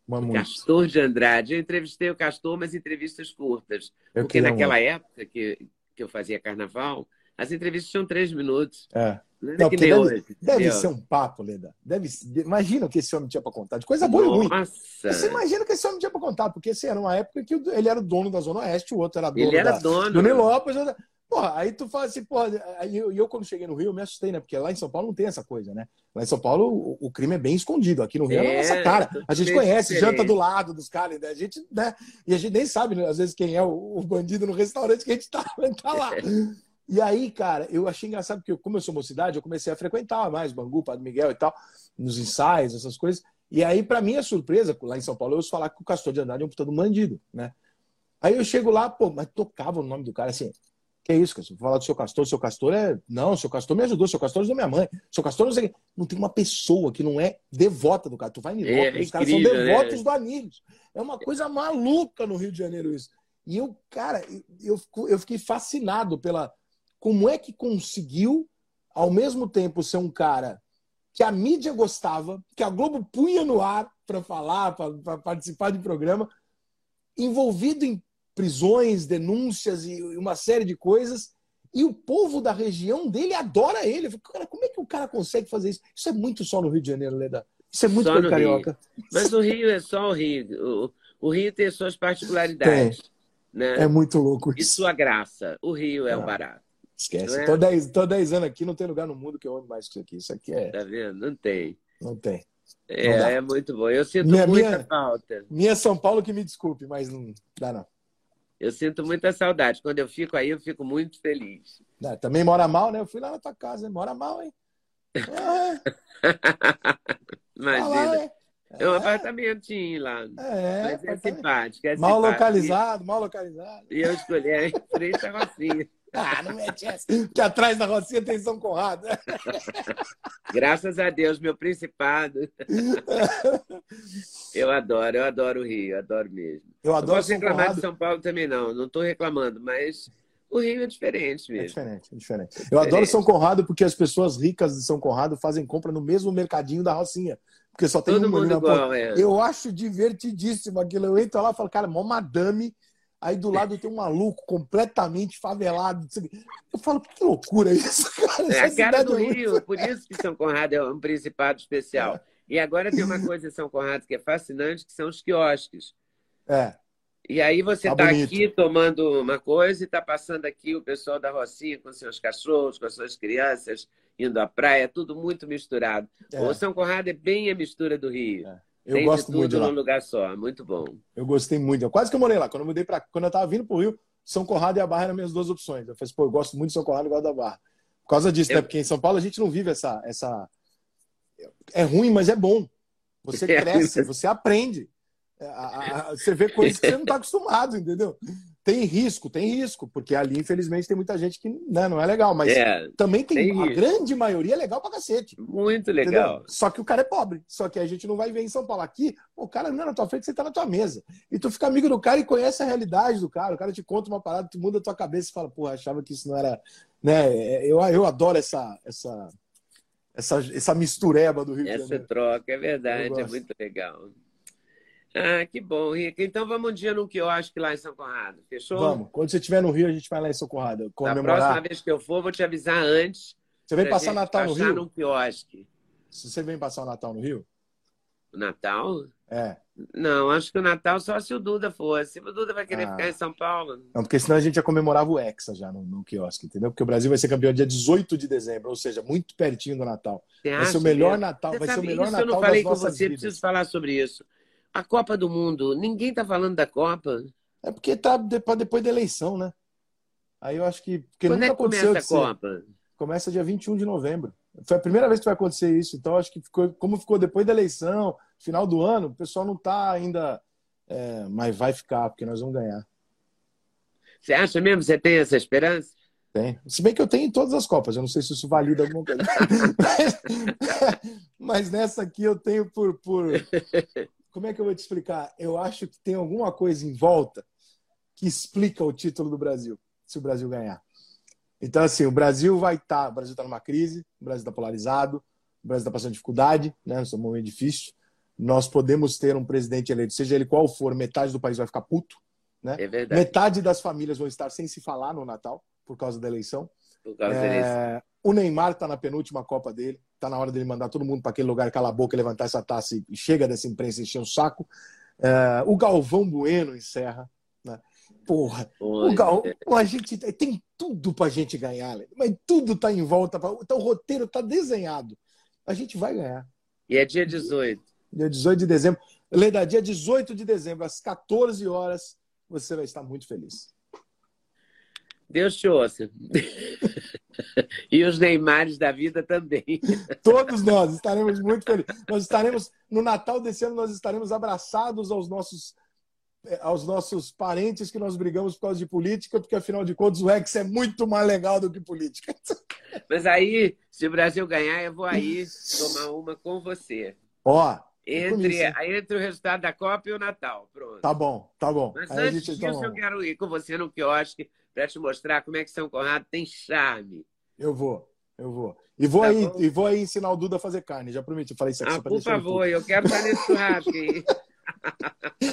Uma Castor de Andrade. Eu entrevistei o Castor, mas entrevistas curtas. Eu porque naquela muito. época que, que eu fazia carnaval, as entrevistas tinham três minutos. É. Não, deve, hoje, deve ser um papo, Leda. Deve, imagina o que esse homem tinha para contar, de coisa boa Nossa. e ruim. Você imagina o que esse homem tinha para contar, porque assim, era uma época que ele era dono da Zona Oeste, o outro era dono ele era da, dono. do Nilópolis. Porra, aí tu fala assim, porra, aí eu, eu, quando cheguei no Rio, eu me assustei, né? Porque lá em São Paulo não tem essa coisa, né? Lá em São Paulo o, o crime é bem escondido. Aqui no Rio é, é a nossa cara. A gente conhece, diferente. janta do lado dos caras, né? A gente, né? E a gente nem sabe, né, às vezes, quem é o, o bandido no restaurante que a gente tá, tá lá. E aí, cara, eu achei engraçado, porque como eu sou mocidade, eu comecei a frequentar mais Bangu, Padre Miguel e tal, nos ensaios, essas coisas. E aí, para minha surpresa, lá em São Paulo, eu ouço falar que o Castor de Andrade é um puta do bandido, né? Aí eu chego lá, pô, mas tocava o nome do cara assim. Que é isso, cara? Vou falar do seu Castor, seu Castor é. Não, seu Castor me ajudou, seu Castor ajudou minha mãe. Seu Castor não sei. Não tem uma pessoa que não é devota do cara. Tu vai em Nilópolis, é, os caras são devotos né? do Anilhos. É uma coisa maluca no Rio de Janeiro isso. E eu, cara, eu, eu fiquei fascinado pela. Como é que conseguiu, ao mesmo tempo, ser um cara que a mídia gostava, que a Globo punha no ar para falar, para participar de programa, envolvido em prisões, denúncias e uma série de coisas. E o povo da região dele adora ele. Falo, cara, como é que o cara consegue fazer isso? Isso é muito só no Rio de Janeiro, Leda. Isso é muito só carioca. Rio. Mas o Rio é só o Rio. O, o Rio tem suas particularidades. Né? É muito louco isso. E sua graça. O Rio é, é. o barato. Esquece. É? Tô 10 tô dez anos aqui, não tem lugar no mundo que eu ame mais que isso aqui. Isso aqui é. Tá vendo? Não tem. Não tem. É, não é muito bom. Eu sinto minha, muita minha, falta. Minha São Paulo que me desculpe, mas não dá não. Eu sinto muita saudade. Quando eu fico aí, eu fico muito feliz. É, também mora mal, né? Eu fui lá na tua casa, mora mal, hein? Ah, Imagina. Lá, é um apartamentinho lá. É, Mas é simpático, é Mal simpático. localizado, mal localizado. E eu escolhi em frente à Rocinha. Ah, não mete essa. Que atrás da Rocinha tem São Conrado. Graças a Deus, meu principado. Eu adoro, eu adoro o Rio, eu adoro mesmo. Eu adoro não posso reclamar Conrado. de São Paulo também, não. Não estou reclamando, mas o Rio é diferente mesmo. É diferente, é diferente. Eu diferente. adoro São Conrado porque as pessoas ricas de São Conrado fazem compra no mesmo mercadinho da Rocinha. Porque só tem Todo uma mundo igual, é. Eu acho divertidíssimo aquilo. Eu entro lá e falo, cara, mó madame Aí do lado tem um maluco completamente favelado. Eu falo, que loucura isso, cara. É a cara do é Rio, por isso que São Conrado é um principado especial. E agora tem uma coisa em São Conrado que é fascinante, que são os quiosques. É. E aí você está tá aqui tomando uma coisa e está passando aqui o pessoal da Rocinha com seus cachorros, com as suas crianças, indo à praia, tudo muito misturado. É. O São Conrado é bem a mistura do Rio. É. Eu Tem gosto muito de lá. num lugar só, muito bom. Eu gostei muito. Eu quase que eu morei lá. Quando eu mudei para, quando eu estava vindo para o Rio, São Conrado e a Barra eram minhas duas opções. Eu falei, pô, eu gosto muito de São Conrado e gosto da Barra. Por causa disso, né? eu... né? Porque em São Paulo a gente não vive essa, essa. É ruim, mas é bom. Você é cresce, você aprende. Você vê coisas que você não está acostumado, entendeu? Tem risco, tem risco, porque ali, infelizmente, tem muita gente que né, não é legal, mas é, também tem, tem a grande maioria é legal pra cacete. Muito legal. Entendeu? Só que o cara é pobre. Só que a gente não vai ver em São Paulo. Aqui, o cara não é na tua frente, você tá na tua mesa. E tu fica amigo do cara e conhece a realidade do cara. O cara te conta uma parada, tu muda a tua cabeça e fala, porra, achava que isso não era. Né? Eu, eu adoro essa, essa, essa, essa mistureba do Rio essa de Janeiro. Essa troca, é verdade, é muito legal. Ah, que bom, Rica. Então vamos um dia no quiosque lá em São Conrado, fechou? Vamos. Quando você estiver no Rio, a gente vai lá em São Conrado. Comemorar. Na próxima vez que eu for, vou te avisar antes. Você vem passar Natal no Rio? num quiosque. Se você vem passar o Natal no Rio? O Natal? É. Não, acho que o Natal só se o Duda fosse. O Duda vai querer ah. ficar em São Paulo. Não, porque senão a gente já comemorava o Hexa já no, no quiosque, entendeu? Porque o Brasil vai ser campeão dia 18 de dezembro, ou seja, muito pertinho do Natal. Você vai ser o melhor Natal, você vai ser o melhor Natal eu não falei com você, vidas. preciso falar sobre isso. A Copa do Mundo, ninguém está falando da Copa. É porque tá depois da eleição, né? Aí eu acho que. Porque Quando nunca é que começa a Copa? Começa dia 21 de novembro. Foi a primeira vez que vai acontecer isso. Então, acho que ficou, como ficou depois da eleição, final do ano, o pessoal não está ainda. É, mas vai ficar, porque nós vamos ganhar. Você acha mesmo? Você tem essa esperança? Tem. Se bem que eu tenho em todas as Copas, eu não sei se isso valida alguma coisa. mas, mas, nessa aqui eu tenho por, por, como é que eu vou te explicar? Eu acho que tem alguma coisa em volta que explica o título do Brasil, se o Brasil ganhar. Então, assim, o Brasil vai estar. Tá, o Brasil está numa crise, o Brasil está polarizado, o Brasil está passando dificuldade, né? Nesse momento difícil. Nós podemos ter um presidente eleito, seja ele qual for, metade do país vai ficar puto. Né? É verdade. Metade das famílias vão estar sem se falar no Natal por causa da eleição. É... O Neymar está na penúltima Copa dele. Está na hora dele mandar todo mundo para aquele lugar, calar a boca, levantar essa taça e chega dessa imprensa encher o saco. É, o Galvão Bueno encerra. Né? Porra, Oi, o Gal... É. a gente tem tudo para a gente ganhar, mas tudo está em volta. Pra... Então, o roteiro está desenhado. A gente vai ganhar. E é dia 18. Dia 18 de dezembro. Leda, dia 18 de dezembro, às 14 horas, você vai estar muito feliz. Deus te ouça. e os Neymares da vida também. Todos nós estaremos muito felizes. Nós estaremos, no Natal desse ano, nós estaremos abraçados aos nossos eh, aos nossos parentes que nós brigamos por causa de política, porque afinal de contas o Rex é muito mais legal do que política. Mas aí, se o Brasil ganhar, eu vou aí tomar uma com você. Ó, entre, entre o resultado da Copa e o Natal. Pronto. Tá bom, tá bom. Mas aí antes disso, eu quero ir com você no quiosque para te mostrar como é que São Conrado tem charme. Eu vou, eu vou. E vou, tá aí, e vou aí ensinar o Duda a fazer carne, já prometi. Eu falei isso aqui ah, por favor, eu quero estar nesse churrasco aí.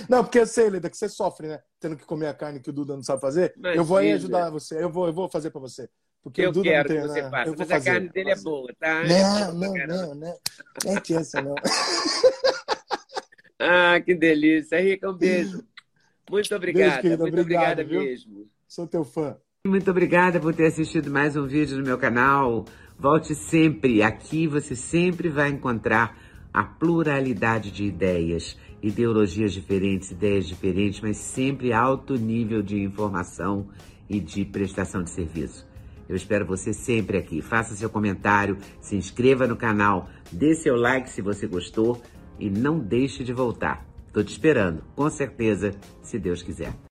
Não, porque eu sei, Leda, que você sofre, né? Tendo que comer a carne que o Duda não sabe fazer. Mas, eu vou aí ajudar você. Eu vou, eu vou fazer para você. Porque eu quero tem, que você né? faça, mas fazer, a carne dele é boa, tá? Não, não, não, não. Não é essa, não. ah, que delícia. Rica, um beijo. Muito obrigada. Beijo, Muito obrigado, obrigada viu? mesmo. Sou teu fã. Muito obrigada por ter assistido mais um vídeo no meu canal. Volte sempre. Aqui você sempre vai encontrar a pluralidade de ideias, ideologias diferentes, ideias diferentes, mas sempre alto nível de informação e de prestação de serviço. Eu espero você sempre aqui. Faça seu comentário, se inscreva no canal, dê seu like se você gostou e não deixe de voltar. Estou te esperando, com certeza, se Deus quiser.